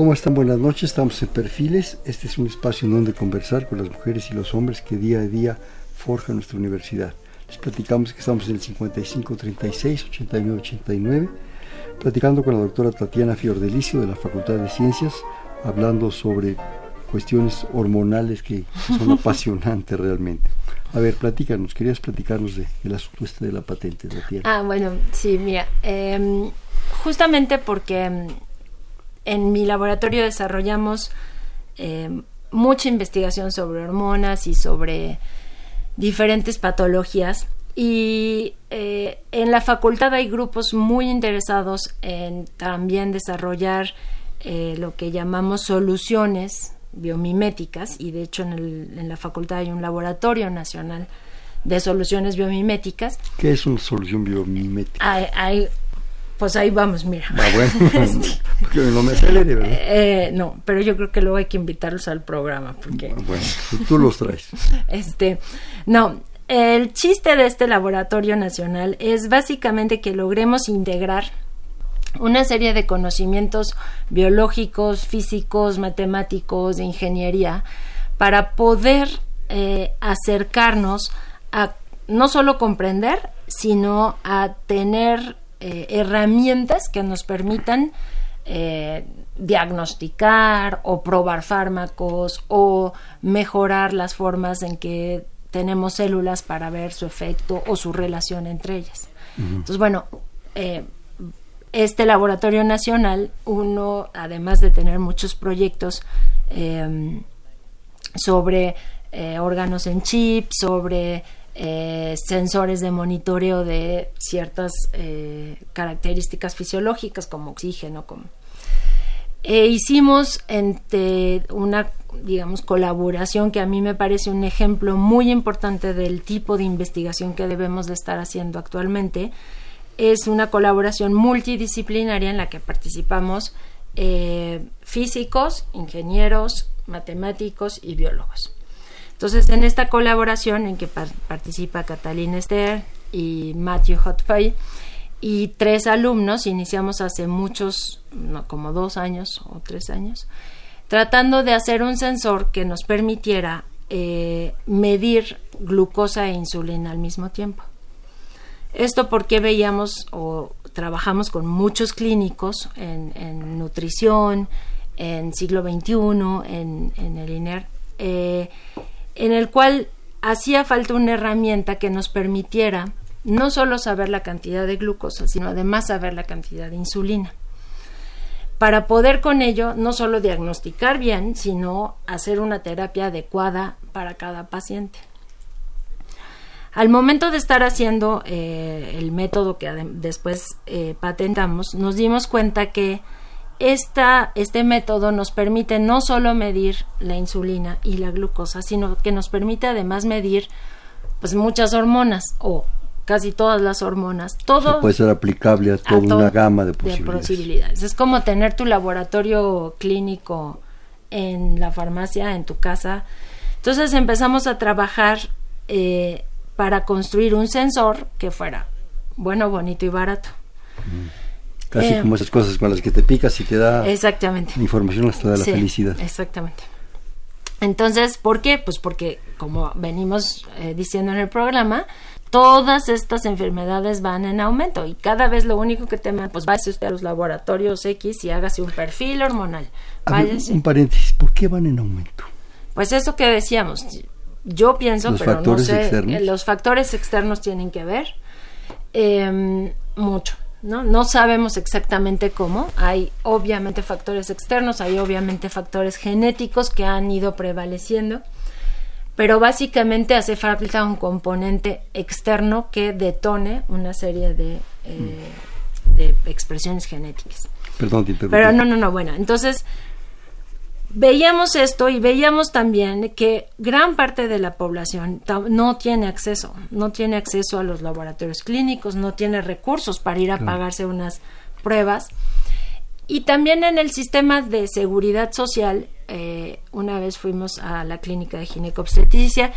¿Cómo están? Buenas noches, estamos en Perfiles. Este es un espacio en donde conversar con las mujeres y los hombres que día a día forjan nuestra universidad. Les platicamos que estamos en el 5536 8989, platicando con la doctora Tatiana Fiordelicio de la Facultad de Ciencias, hablando sobre cuestiones hormonales que son *laughs* apasionantes realmente. A ver, platícanos, querías platicarnos de, del asunto este de la patente, Tatiana. Ah, bueno, sí, mira, em, justamente porque em, en mi laboratorio desarrollamos em, mucha investigación sobre hormonas y sobre diferentes patologías. Y eh, en la facultad hay grupos muy interesados en también desarrollar eh, lo que llamamos soluciones biomiméticas. Y de hecho en, el- en la facultad hay un laboratorio nacional de soluciones biomiméticas. ¿Qué es una solución biomimética? Ay, ay, pues ahí vamos, mira. Ah, bueno, *laughs* porque no me acelere, ¿verdad? Eh, no, pero yo creo que luego hay que invitarlos al programa porque Bueno, tú- tú los traes. *laughs* este no, el chiste de este laboratorio nacional es básicamente que logremos integrar una serie de conocimientos biológicos, físicos, matemáticos, de ingeniería, para poder eh, acercarnos a no solo comprender, sino a tener eh, herramientas que nos permitan eh, diagnosticar o probar fármacos o mejorar las formas en que tenemos células para ver su efecto o su relación entre ellas. Entonces, bueno, eh, este laboratorio nacional, uno, además de tener muchos proyectos sobre órganos en chip, sobre eh, sensores de monitoreo de ciertas eh, características fisiológicas como oxígeno, eh, hicimos una digamos colaboración que a mí me parece un ejemplo muy importante del tipo de investigación que debemos de estar haciendo actualmente es una colaboración multidisciplinaria en la que participamos eh, físicos, ingenieros, matemáticos y biólogos. Entonces, en esta colaboración en que par- participa Catalina Esther y Matthew Hotfey y tres alumnos, iniciamos hace muchos, como dos años o tres años, tratando de hacer un sensor que nos permitiera eh, medir glucosa e insulina al mismo tiempo. Esto porque veíamos o trabajamos con muchos clínicos en, nutrición, en siglo XXI, en, en el INER, eh, en el cual hacía falta una herramienta que nos permitiera no solo saber la cantidad de glucosa, sino además saber la cantidad de insulina. Para poder con ello no solo diagnosticar bien, sino hacer una terapia adecuada para cada paciente. Al momento de estar haciendo eh, el método que después eh, patentamos, nos dimos cuenta que esta, este método nos permite no solo medir la insulina y la glucosa, sino que nos permite además medir pues muchas hormonas o casi todas las hormonas. Todo puede ser aplicable a toda una gama de posibilidades. Es como tener tu laboratorio clínico en la farmacia, en tu casa. Entonces empezamos a trabajar eh, para construir un sensor que fuera bueno, bonito y barato. Casi eh, como esas cosas con las que te picas y te da exactamente. información hasta de la felicidad. Exactamente. Entonces, ¿por qué? Pues porque, como venimos eh, diciendo en el programa, todas estas enfermedades van en aumento y cada vez lo único que te pues váyase usted a los laboratorios X y hágase un perfil hormonal. un paréntesis, ¿por qué van en aumento? Pues eso que decíamos, yo pienso, pero no sé, eh, los factores externos tienen que ver eh, mucho. ¿No? No sabemos exactamente cómo. Hay obviamente factores externos, hay obviamente factores genéticos que han ido prevaleciendo, pero básicamente hace falta un componente externo que detone una serie de, eh, de expresiones genéticas. Perdón, Pero no, no, no, bueno, entonces veíamos esto y veíamos también que gran parte de la población no tiene acceso, no tiene acceso a los laboratorios clínicos, no tiene recursos para ir a pagarse unas pruebas. Y también en el sistema de seguridad social, eh, una vez fuimos a la clínica de ginecobstetricia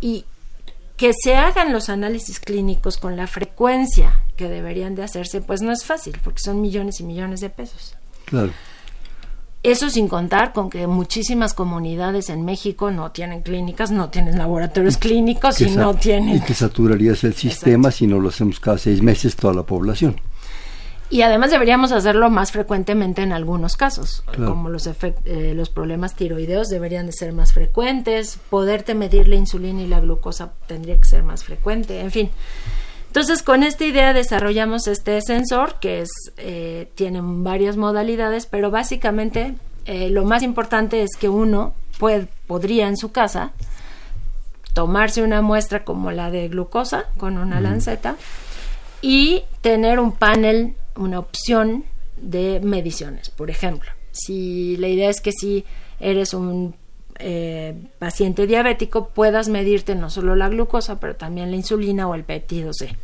y que se hagan los análisis clínicos con la frecuencia que deberían de hacerse, pues no es fácil, porque son millones y millones de pesos. Claro. Eso sin contar con que muchísimas comunidades en México no tienen clínicas, no tienen laboratorios clínicos y no tienen... Y que saturarías el sistema si no lo hacemos cada seis meses toda la población. Y además deberíamos hacerlo más frecuentemente en algunos casos, como los, eh, los problemas tiroideos deberían de ser más frecuentes, poderte medir la insulina y la glucosa tendría que ser más frecuente, en fin. Entonces, con esta idea desarrollamos este sensor que es, eh, tiene varias modalidades, pero básicamente eh, lo más importante es que uno puede, podría en su casa tomarse una muestra como la de glucosa con una lanceta y tener un panel, una opción de mediciones. Por ejemplo, si la idea es que si eres un eh, paciente diabético puedas medirte no solo la glucosa, pero también la insulina o el péptido C.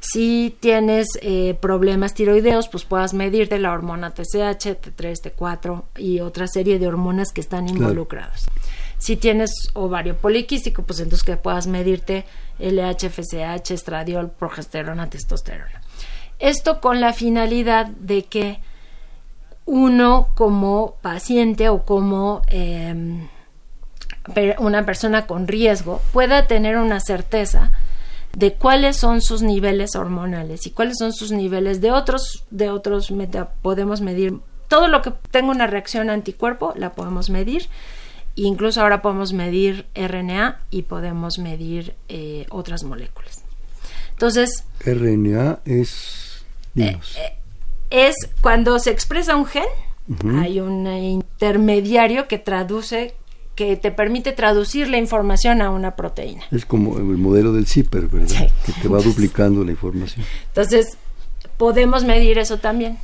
Si tienes eh, problemas tiroideos, pues puedas medirte la hormona TSH, T3, T4 y otra serie de hormonas que están involucradas. Si tienes ovario poliquístico, pues entonces que puedas medirte LH, FSH, estradiol, progesterona, testosterona. Esto con la finalidad de que uno como paciente o como em, una persona con riesgo pueda tener una certeza de cuáles son sus niveles hormonales y cuáles son sus niveles de otros de otros podemos medir. Todo lo que tenga una reacción anticuerpo la podemos medir. Incluso ahora podemos medir RNA y podemos medir eh, otras moléculas. Entonces RNA es eh, es cuando se expresa un gen, hay un intermediario que traduce que te permite traducir la información a una proteína. Es como el modelo del zipper, ¿verdad? Que te va duplicando la información. Entonces, podemos medir eso también.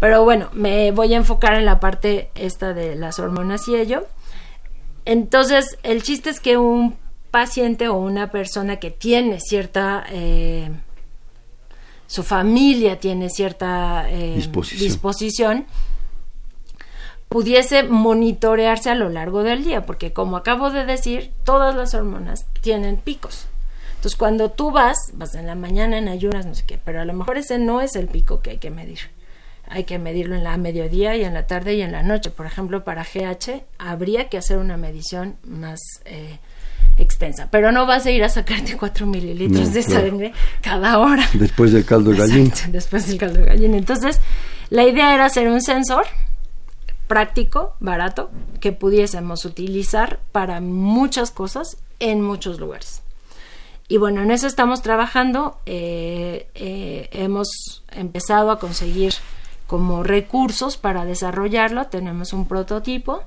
Pero bueno, me voy a enfocar en la parte esta de las hormonas y ello. Entonces, el chiste es que un paciente o una persona que tiene cierta eh, su familia tiene cierta eh, disposición. pudiese monitorearse a lo largo del día, porque como acabo de decir, todas las hormonas tienen picos. Entonces, cuando tú vas, vas en la mañana en ayunas, no sé qué, pero a lo mejor ese no es el pico que hay que medir. Hay que medirlo en la mediodía y en la tarde y en la noche. Por ejemplo, para GH habría que hacer una medición más eh, extensa, pero no vas a ir a sacarte 4 mililitros de sangre cada hora. Después del caldo de gallina. después del caldo de gallina. Entonces, la idea era hacer un sensor práctico, barato, que pudiésemos utilizar para muchas cosas en muchos lugares. Y bueno, en eso estamos trabajando. Eh, eh, hemos empezado a conseguir como recursos para desarrollarlo. Tenemos un prototipo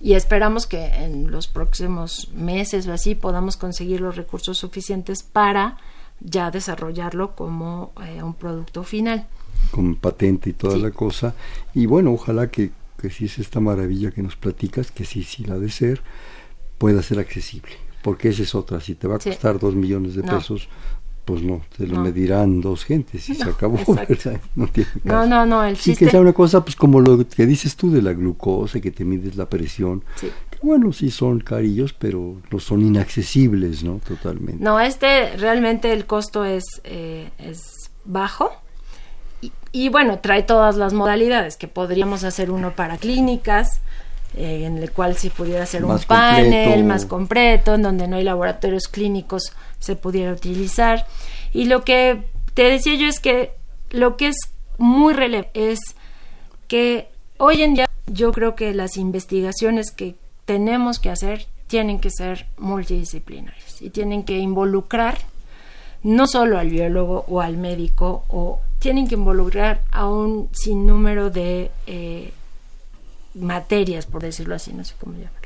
y esperamos que en los próximos meses o así podamos conseguir los recursos suficientes para ya desarrollarlo como eh, un producto final. con patente y toda la cosa. Y bueno, ojalá que, que si es esta maravilla que nos platicas, que sí, sí la de ser, pueda ser accesible. Porque esa es otra, si te va a costar dos millones de pesos, pues no, te lo medirán dos gentes y se acabó. *laughs* No, no, no, no, el Sí, que sea una cosa pues como lo que dices tú de la glucosa, que te mides la presión. Sí. bueno, sí son carillos, pero no son inaccesibles, ¿no? Totalmente. No, este realmente el costo es, eh, es bajo. Y, bueno, trae todas las modalidades, que podríamos hacer uno para clínicas, eh, en el cual si pudiera ser un panel más completo, en donde no hay laboratorios clínicos se pudiera utilizar. Y lo que te decía yo es que lo que es muy relevante es que hoy en día yo creo que las investigaciones que tenemos que hacer tienen que ser multidisciplinarias y tienen que involucrar no solo al biólogo o al médico o tienen que involucrar a un sinnúmero de eh, materias, por decirlo así, no sé cómo llamarlo.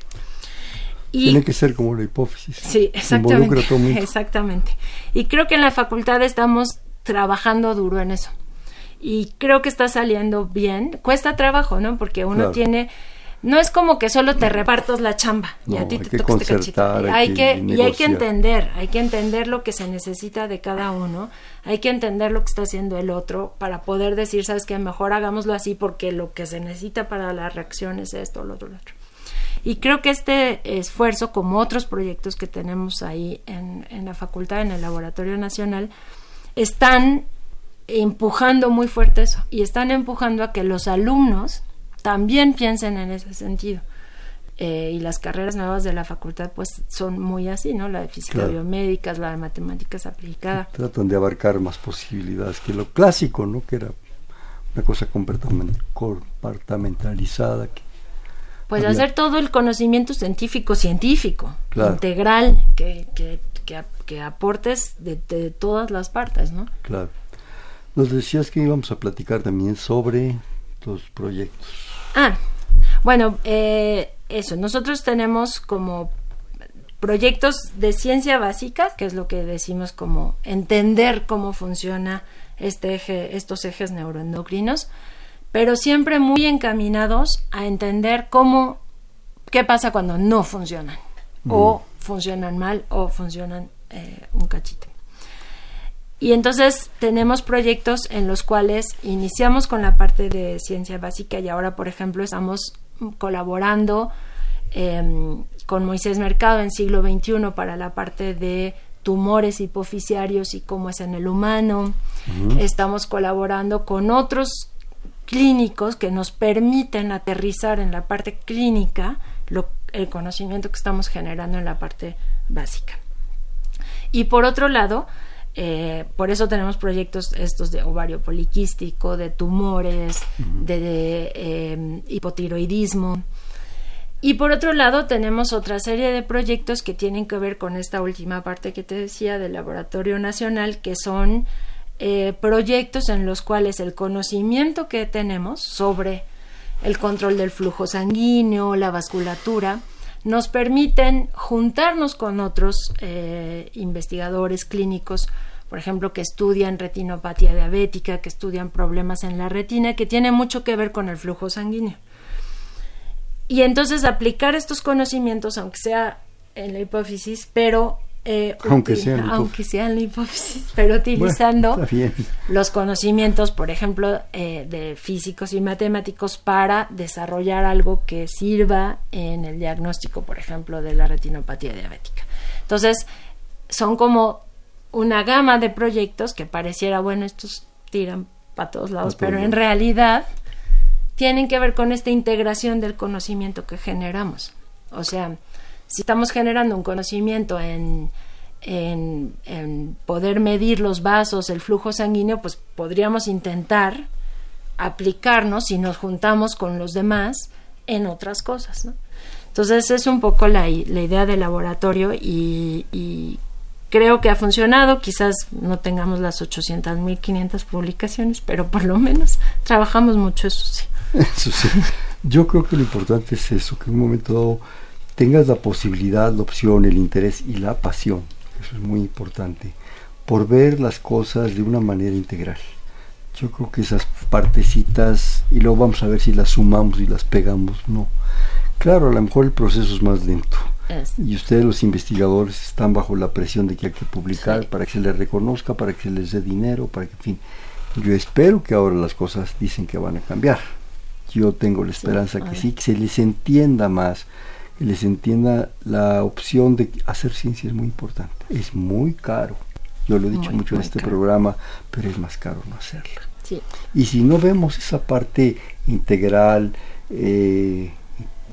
Tiene que ser como la hipófisis. Sí, exactamente. Exactamente. Y creo que en la facultad estamos trabajando duro en eso. Y creo que está saliendo bien. Cuesta trabajo, ¿no? Porque uno tiene no es como que solo te repartos la chamba y a ti te toca este cachito. Hay, que, y hay que entender, hay que entender lo que se necesita de cada uno, hay que entender lo que está haciendo el otro para poder decir, sabes que mejor hagámoslo así porque lo que se necesita para la reacción es esto, lo otro, lo otro. Y creo que este esfuerzo, como otros proyectos que tenemos ahí en, en la facultad, en el Laboratorio Nacional, están empujando muy fuerte eso y están empujando a que los alumnos también piensen en ese sentido. Eh, y las carreras nuevas de la facultad pues son muy así, ¿no? La de física biomédicas, la de matemáticas aplicada. Tratan de abarcar más posibilidades que lo clásico, ¿no? Que era una cosa compartamentalizada. Que pues hacer todo el conocimiento científico, científico, integral, que, que, que, aportes de, de, todas las partes, ¿no? Claro. Nos decías que íbamos a platicar también sobre los proyectos. Ah, bueno, eh, eso, nosotros tenemos como proyectos de ciencia básica, que es lo que decimos como entender cómo funciona este eje, estos ejes neuroendocrinos, pero siempre muy encaminados a entender cómo, qué pasa cuando no funcionan, o funcionan mal, o funcionan eh, un cachito. Y entonces tenemos proyectos en los cuales iniciamos con la parte de ciencia básica y ahora, por ejemplo, estamos colaborando em, con Moisés Mercado en siglo XXI para la parte de tumores hipoficiarios y cómo es en el humano. Estamos colaborando con otros clínicos que nos permiten aterrizar en la parte clínica el conocimiento que estamos generando en la parte básica. Y por otro lado, eh, por eso tenemos proyectos estos de ovario poliquístico, de tumores, de, em, hipotiroidismo. Y por otro lado tenemos otra serie de proyectos que tienen que ver con esta última parte que te decía del Laboratorio Nacional, que son eh, proyectos en los cuales el conocimiento que tenemos sobre el control del flujo sanguíneo, la vasculatura, nos permiten juntarnos con otros eh, investigadores clínicos, por ejemplo, que estudian retinopatía diabética, que estudian problemas en la retina, que tiene mucho que ver con el flujo sanguíneo. Y entonces aplicar estos conocimientos, aunque sea en la hipófisis, pero eh, aunque, sea en la hipófisis, *laughs* pero utilizando los conocimientos, por ejemplo, eh, de físicos y matemáticos para desarrollar algo que sirva en el diagnóstico, por ejemplo, de la retinopatía diabética. Entonces, son como una gama de proyectos que pareciera, bueno, estos tiran para todos lados, pero en realidad tienen que ver con esta integración del conocimiento que generamos. O sea, si estamos generando un conocimiento en, en, poder medir los vasos, el flujo sanguíneo, pues podríamos intentar aplicarnos si nos juntamos con los demás en otras cosas. ¿no? Entonces es un poco la, la idea del laboratorio y, creo que ha funcionado. Quizás no tengamos las 800.500 publicaciones, pero por lo menos trabajamos mucho, eso sí. Eso sí. Yo creo que lo importante es eso, que en un momento dado tengas la posibilidad, la opción, el interés y la pasión, eso es muy importante, por ver las cosas de una manera integral. Yo creo que esas partecitas, y luego vamos a ver si las sumamos y las pegamos, no. Claro, a lo mejor el proceso es más lento. Y ustedes los investigadores están bajo la presión de que hay que publicar para que se les reconozca, para que se les dé dinero, para que, en fin. Yo espero que ahora las cosas dicen que van a cambiar. Yo tengo la esperanza que sí, que se les entienda más, les entienda la opción de hacer ciencia es muy importante. Es muy caro. Yo lo he dicho mucho en este programa, pero es más caro no hacerla. Y si no vemos esa parte integral, eh,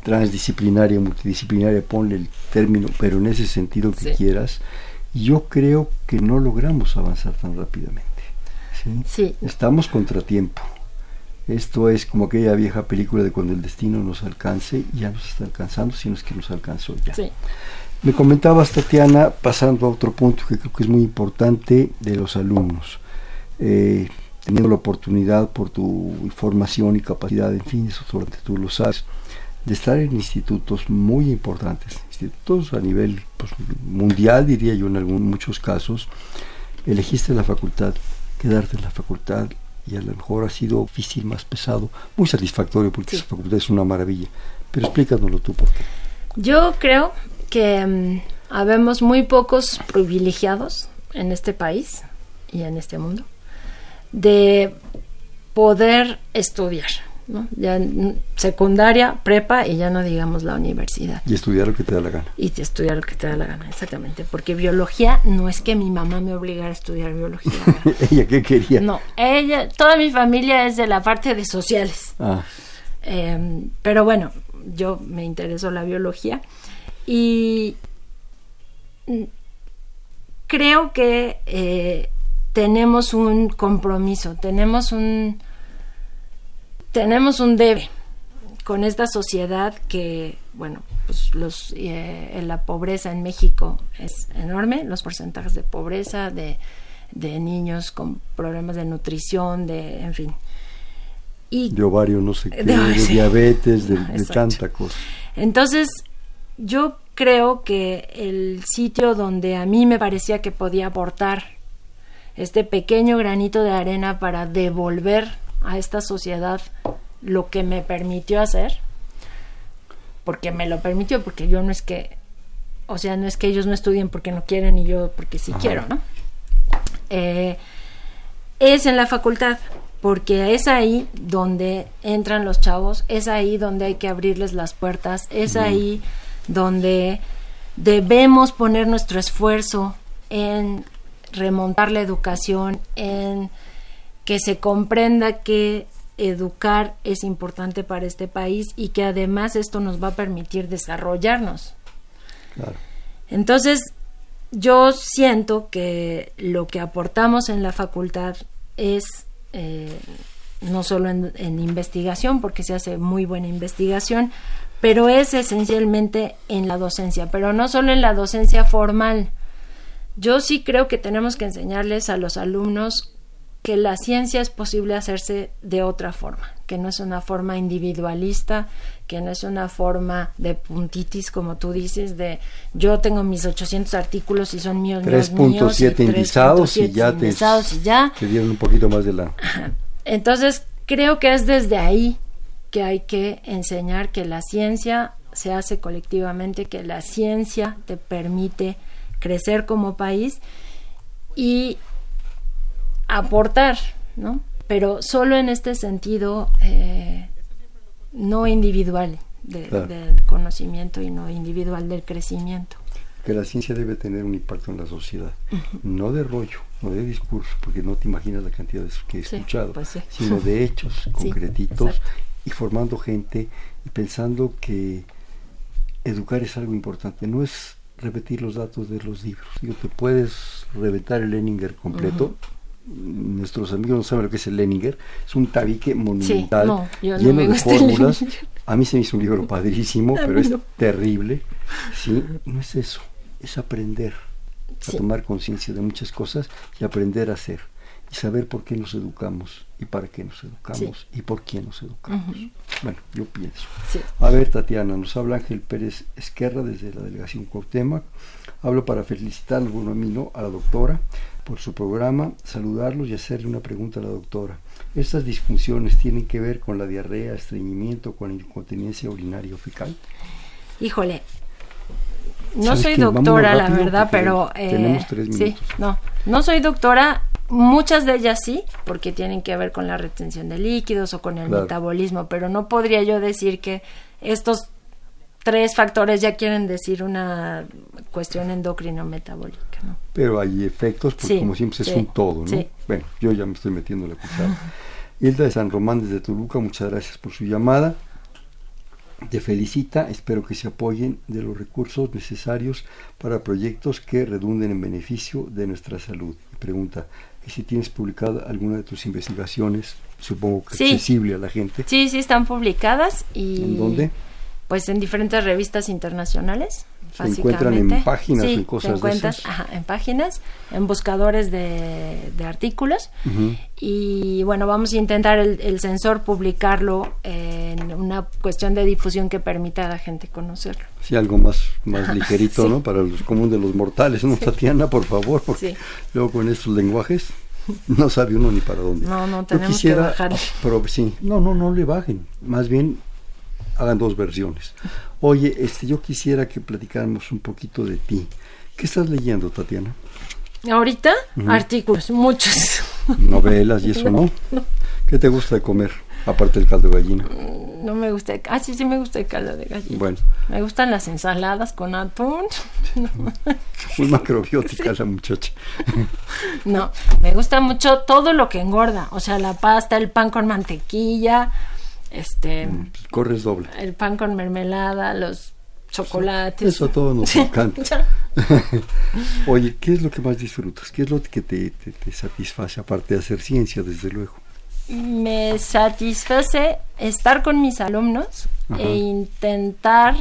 transdisciplinaria, multidisciplinaria, ponle el término, pero en ese sentido que quieras, yo creo que no logramos avanzar tan rápidamente. ¿sí? Estamos contratiempo. Esto es como aquella vieja película de cuando el destino nos alcance, ya nos está alcanzando, sino es que nos alcanzó ya. Me comentabas, Tatiana, pasando a otro punto que creo que es muy importante de los alumnos. Eh, teniendo la oportunidad por tu formación y capacidad, en fin, eso solamente tú lo sabes, de estar en institutos muy importantes, institutos a nivel pues, mundial, diría yo en algún, muchos casos, elegiste la facultad, quedarte en la facultad y a lo mejor ha sido difícil, más pesado, muy satisfactorio porque esa facultad es una maravilla. Pero explícanoslo tú por qué. Yo creo que mm, habemos muy pocos privilegiados en este país y en este mundo de poder estudiar. ¿No? Ya secundaria, prepa y ya no digamos la universidad. Y estudiar lo que te da la gana. Y estudiar lo que te da la gana, exactamente. Porque biología no es que mi mamá me obligara a estudiar biología. *laughs* ¿Ella qué quería? No, ella, toda mi familia es de la parte de sociales. Ah. Em, pero bueno, yo me interesó la biología y creo que eh, tenemos un compromiso, tenemos un, tenemos un debe con esta sociedad que, bueno, pues los, eh, la pobreza en México es enorme, los porcentajes de pobreza, de, de niños con problemas de nutrición, de, en fin. Y, de ovario, no sé qué, de, *laughs* diabetes, de, de tanta cosa. Entonces, yo creo que el sitio donde a mí me parecía que podía aportar este pequeño granito de arena para devolver a esta sociedad lo que me permitió hacer, porque me lo permitió, porque yo no es que, o sea, no es que ellos no estudien porque no quieren y yo porque sí quiero, ¿no? Eh, es en la facultad, porque es ahí donde entran los chavos, es ahí donde hay que abrirles las puertas, es ahí donde debemos poner nuestro esfuerzo en remontar la educación, en que se comprenda que educar es importante para este país y que además esto nos va a permitir desarrollarnos. Entonces, yo siento que lo que aportamos en la facultad es eh, no solo en, investigación, porque se hace muy buena investigación, pero es esencialmente en la docencia, pero no solo en la docencia formal. Yo sí creo que tenemos que enseñarles a los alumnos que la ciencia es posible hacerse de otra forma, que no es una forma individualista, que no es una forma de puntitis, como tú dices, de yo tengo mis 800 artículos y son míos, 3.7 indizados y ya te, y ya. te dieron un poquito más de la... Entonces, creo que es desde ahí que hay que enseñar que la ciencia se hace colectivamente, que la ciencia te permite crecer como país y aportar, ¿no? Pero solo en este sentido eh, no individual del conocimiento y no individual del crecimiento. Que la ciencia debe tener un impacto en la sociedad, no de rollo, no de discurso, porque no te imaginas la cantidad de que he escuchado, pues sino de hechos *laughs* concretitos y formando gente y pensando que educar es algo importante, no es repetir los datos de los libros. Digo, te puedes reventar el Leninger completo. Nuestros amigos no saben lo que es el Leninger. Es un tabique monumental lleno de fórmulas. A mí se me hizo un libro padrísimo, pero es terrible. Sí, no es eso. Es aprender a tomar conciencia de muchas cosas y aprender a hacer. y saber por qué nos educamos y para qué nos educamos y por quién nos educamos. Bueno, yo pienso. A ver, Tatiana, nos habla Ángel Pérez Esquerra desde la delegación Cuauhtémoc. Hablo para felicitar al a la doctora por su programa, saludarlos y hacerle una pregunta a la doctora. ¿Estas disfunciones tienen que ver con la diarrea, estreñimiento, con la incontinencia urinaria o fecal? Híjole, no soy doctora, la verdad, pero... Eh, tenemos tres minutos. Sí, no, no soy doctora. Muchas de ellas sí, porque tienen que ver con la retención de líquidos o con el metabolismo, pero no podría yo decir que estos tres factores ya quieren decir una cuestión endocrino-metabólica. ¿no? Pero hay efectos, porque como siempre es un todo, ¿no? Bueno, yo ya me estoy metiendo la cuchara. Hilda de San Román desde Toluca, muchas gracias por su llamada. Te felicita, espero que se apoyen de los recursos necesarios para proyectos que redunden en beneficio de nuestra salud. pregunta que si tienes publicada alguna de tus investigaciones, supongo que accesible a la gente. Sí, sí, están publicadas. y ¿En dónde? Pues en diferentes revistas internacionales. Se encuentran en páginas, en cosas de esas. en páginas, en buscadores de, artículos. Y bueno, vamos a intentar el, el, sensor publicarlo en una cuestión de difusión que permita a la gente conocerlo. Sí, algo más, más ligerito, ¿no? Para los comunes de los mortales, ¿no? Tatiana, por favor, porque luego con estos lenguajes no sabe uno ni para dónde. No, no, tenemos que bajar. sí, no, no, no le bajen. Más bien hagan dos versiones. Oye, este, yo quisiera que platicáramos un poquito de ti. ¿Qué estás leyendo, Tatiana? Ahorita, artículos, muchos. Novelas y eso, ¿no? ¿Qué te gusta de comer, aparte del caldo de gallina? Mm, no me gusta, ah, sí, sí me gusta el caldo de gallina. Bueno. Me gustan las ensaladas con atún. *laughs* Muy macrobiótica *laughs* la muchacha. no, me gusta mucho todo lo que engorda, o sea, la pasta, el pan con mantequilla, este mm, corres doble. el pan con mermelada los chocolates. Eso todo nos *laughs* encanta. *laughs* Oye qué es lo que más disfrutas qué es lo que te, te, satisface aparte de hacer ciencia desde luego me satisface estar con mis alumnos e intentar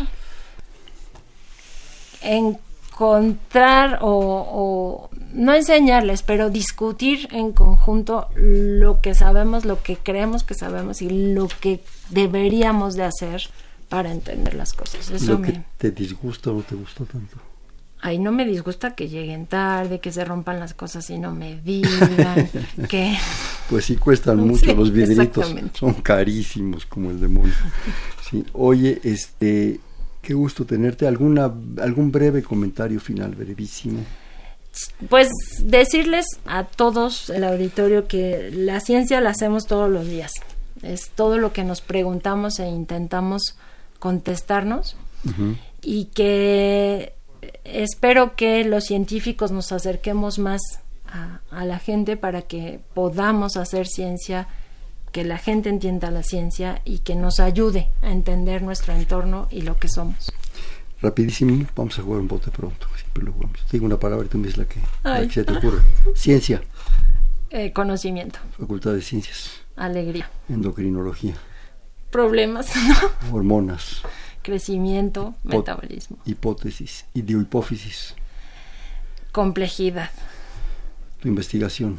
encontrar o, no enseñarles, pero discutir en conjunto lo que sabemos, lo que creemos que sabemos y lo que deberíamos de hacer para entender las cosas. Eso ¿Lo que te disgusta o no te gusta tanto? Ay, no me disgusta que lleguen tarde, que se rompan las cosas y no me digan, *laughs* que... Pues sí cuestan *laughs* mucho los vidritos, son carísimos como el demonio. Sí. Oye, este, qué gusto tenerte. ¿Alguna, ¿Algún breve comentario final, brevísimo? Pues decirles a todos el auditorio que la ciencia la hacemos todos los días. Es todo lo que nos preguntamos e intentamos contestarnos y que espero que los científicos nos acerquemos más a, la gente para que podamos hacer ciencia, que la gente entienda la ciencia y que nos ayude a entender nuestro entorno y lo que somos. Rapidísimo, vamos a jugar un bote pronto. Siempre lo jugamos. Digo una palabra y tú me dices la que, se te ocurre. Ciencia. Eh, conocimiento. Facultad de Ciencias. Alegría. Endocrinología. Problemas, *laughs* Hormonas. Crecimiento, metabolismo. Hipótesis. Ideohipófisis. Complejidad. Tu investigación.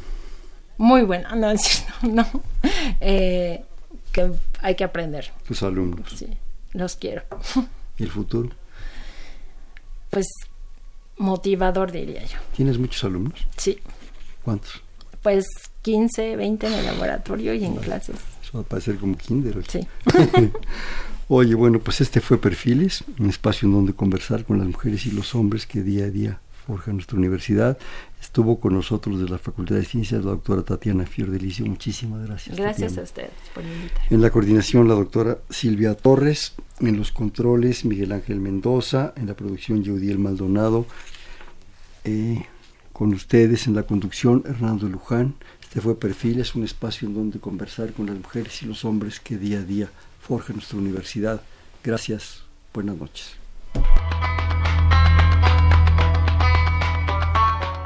Muy buena, no es *laughs* no. Eh, que hay que aprender. Tus alumnos. Sí, los quiero. *laughs* ¿Y el futuro? Pues motivador diría yo. ¿Tienes muchos alumnos? Sí. ¿Cuántos? Pues 15, 20 en el laboratorio y en clases. Eso va a parecer como kinder. Sí. *laughs* Oye, bueno, pues este fue Perfiles, un espacio en donde conversar con las mujeres y los hombres que día a día forjan nuestra universidad. Estuvo con nosotros de la Facultad de Ciencias la doctora Tatiana Fiordelicio. Muchísimas gracias. Gracias a ustedes por invitarme. En la coordinación la doctora Silvia Torres, en los controles Miguel Ángel Mendoza, en la producción Yeudiel Maldonado, eh, con ustedes en la conducción Hernando Luján. Este fue Perfiles, un espacio en donde conversar con las mujeres y los hombres que día a día forjan nuestra universidad. Gracias, buenas noches.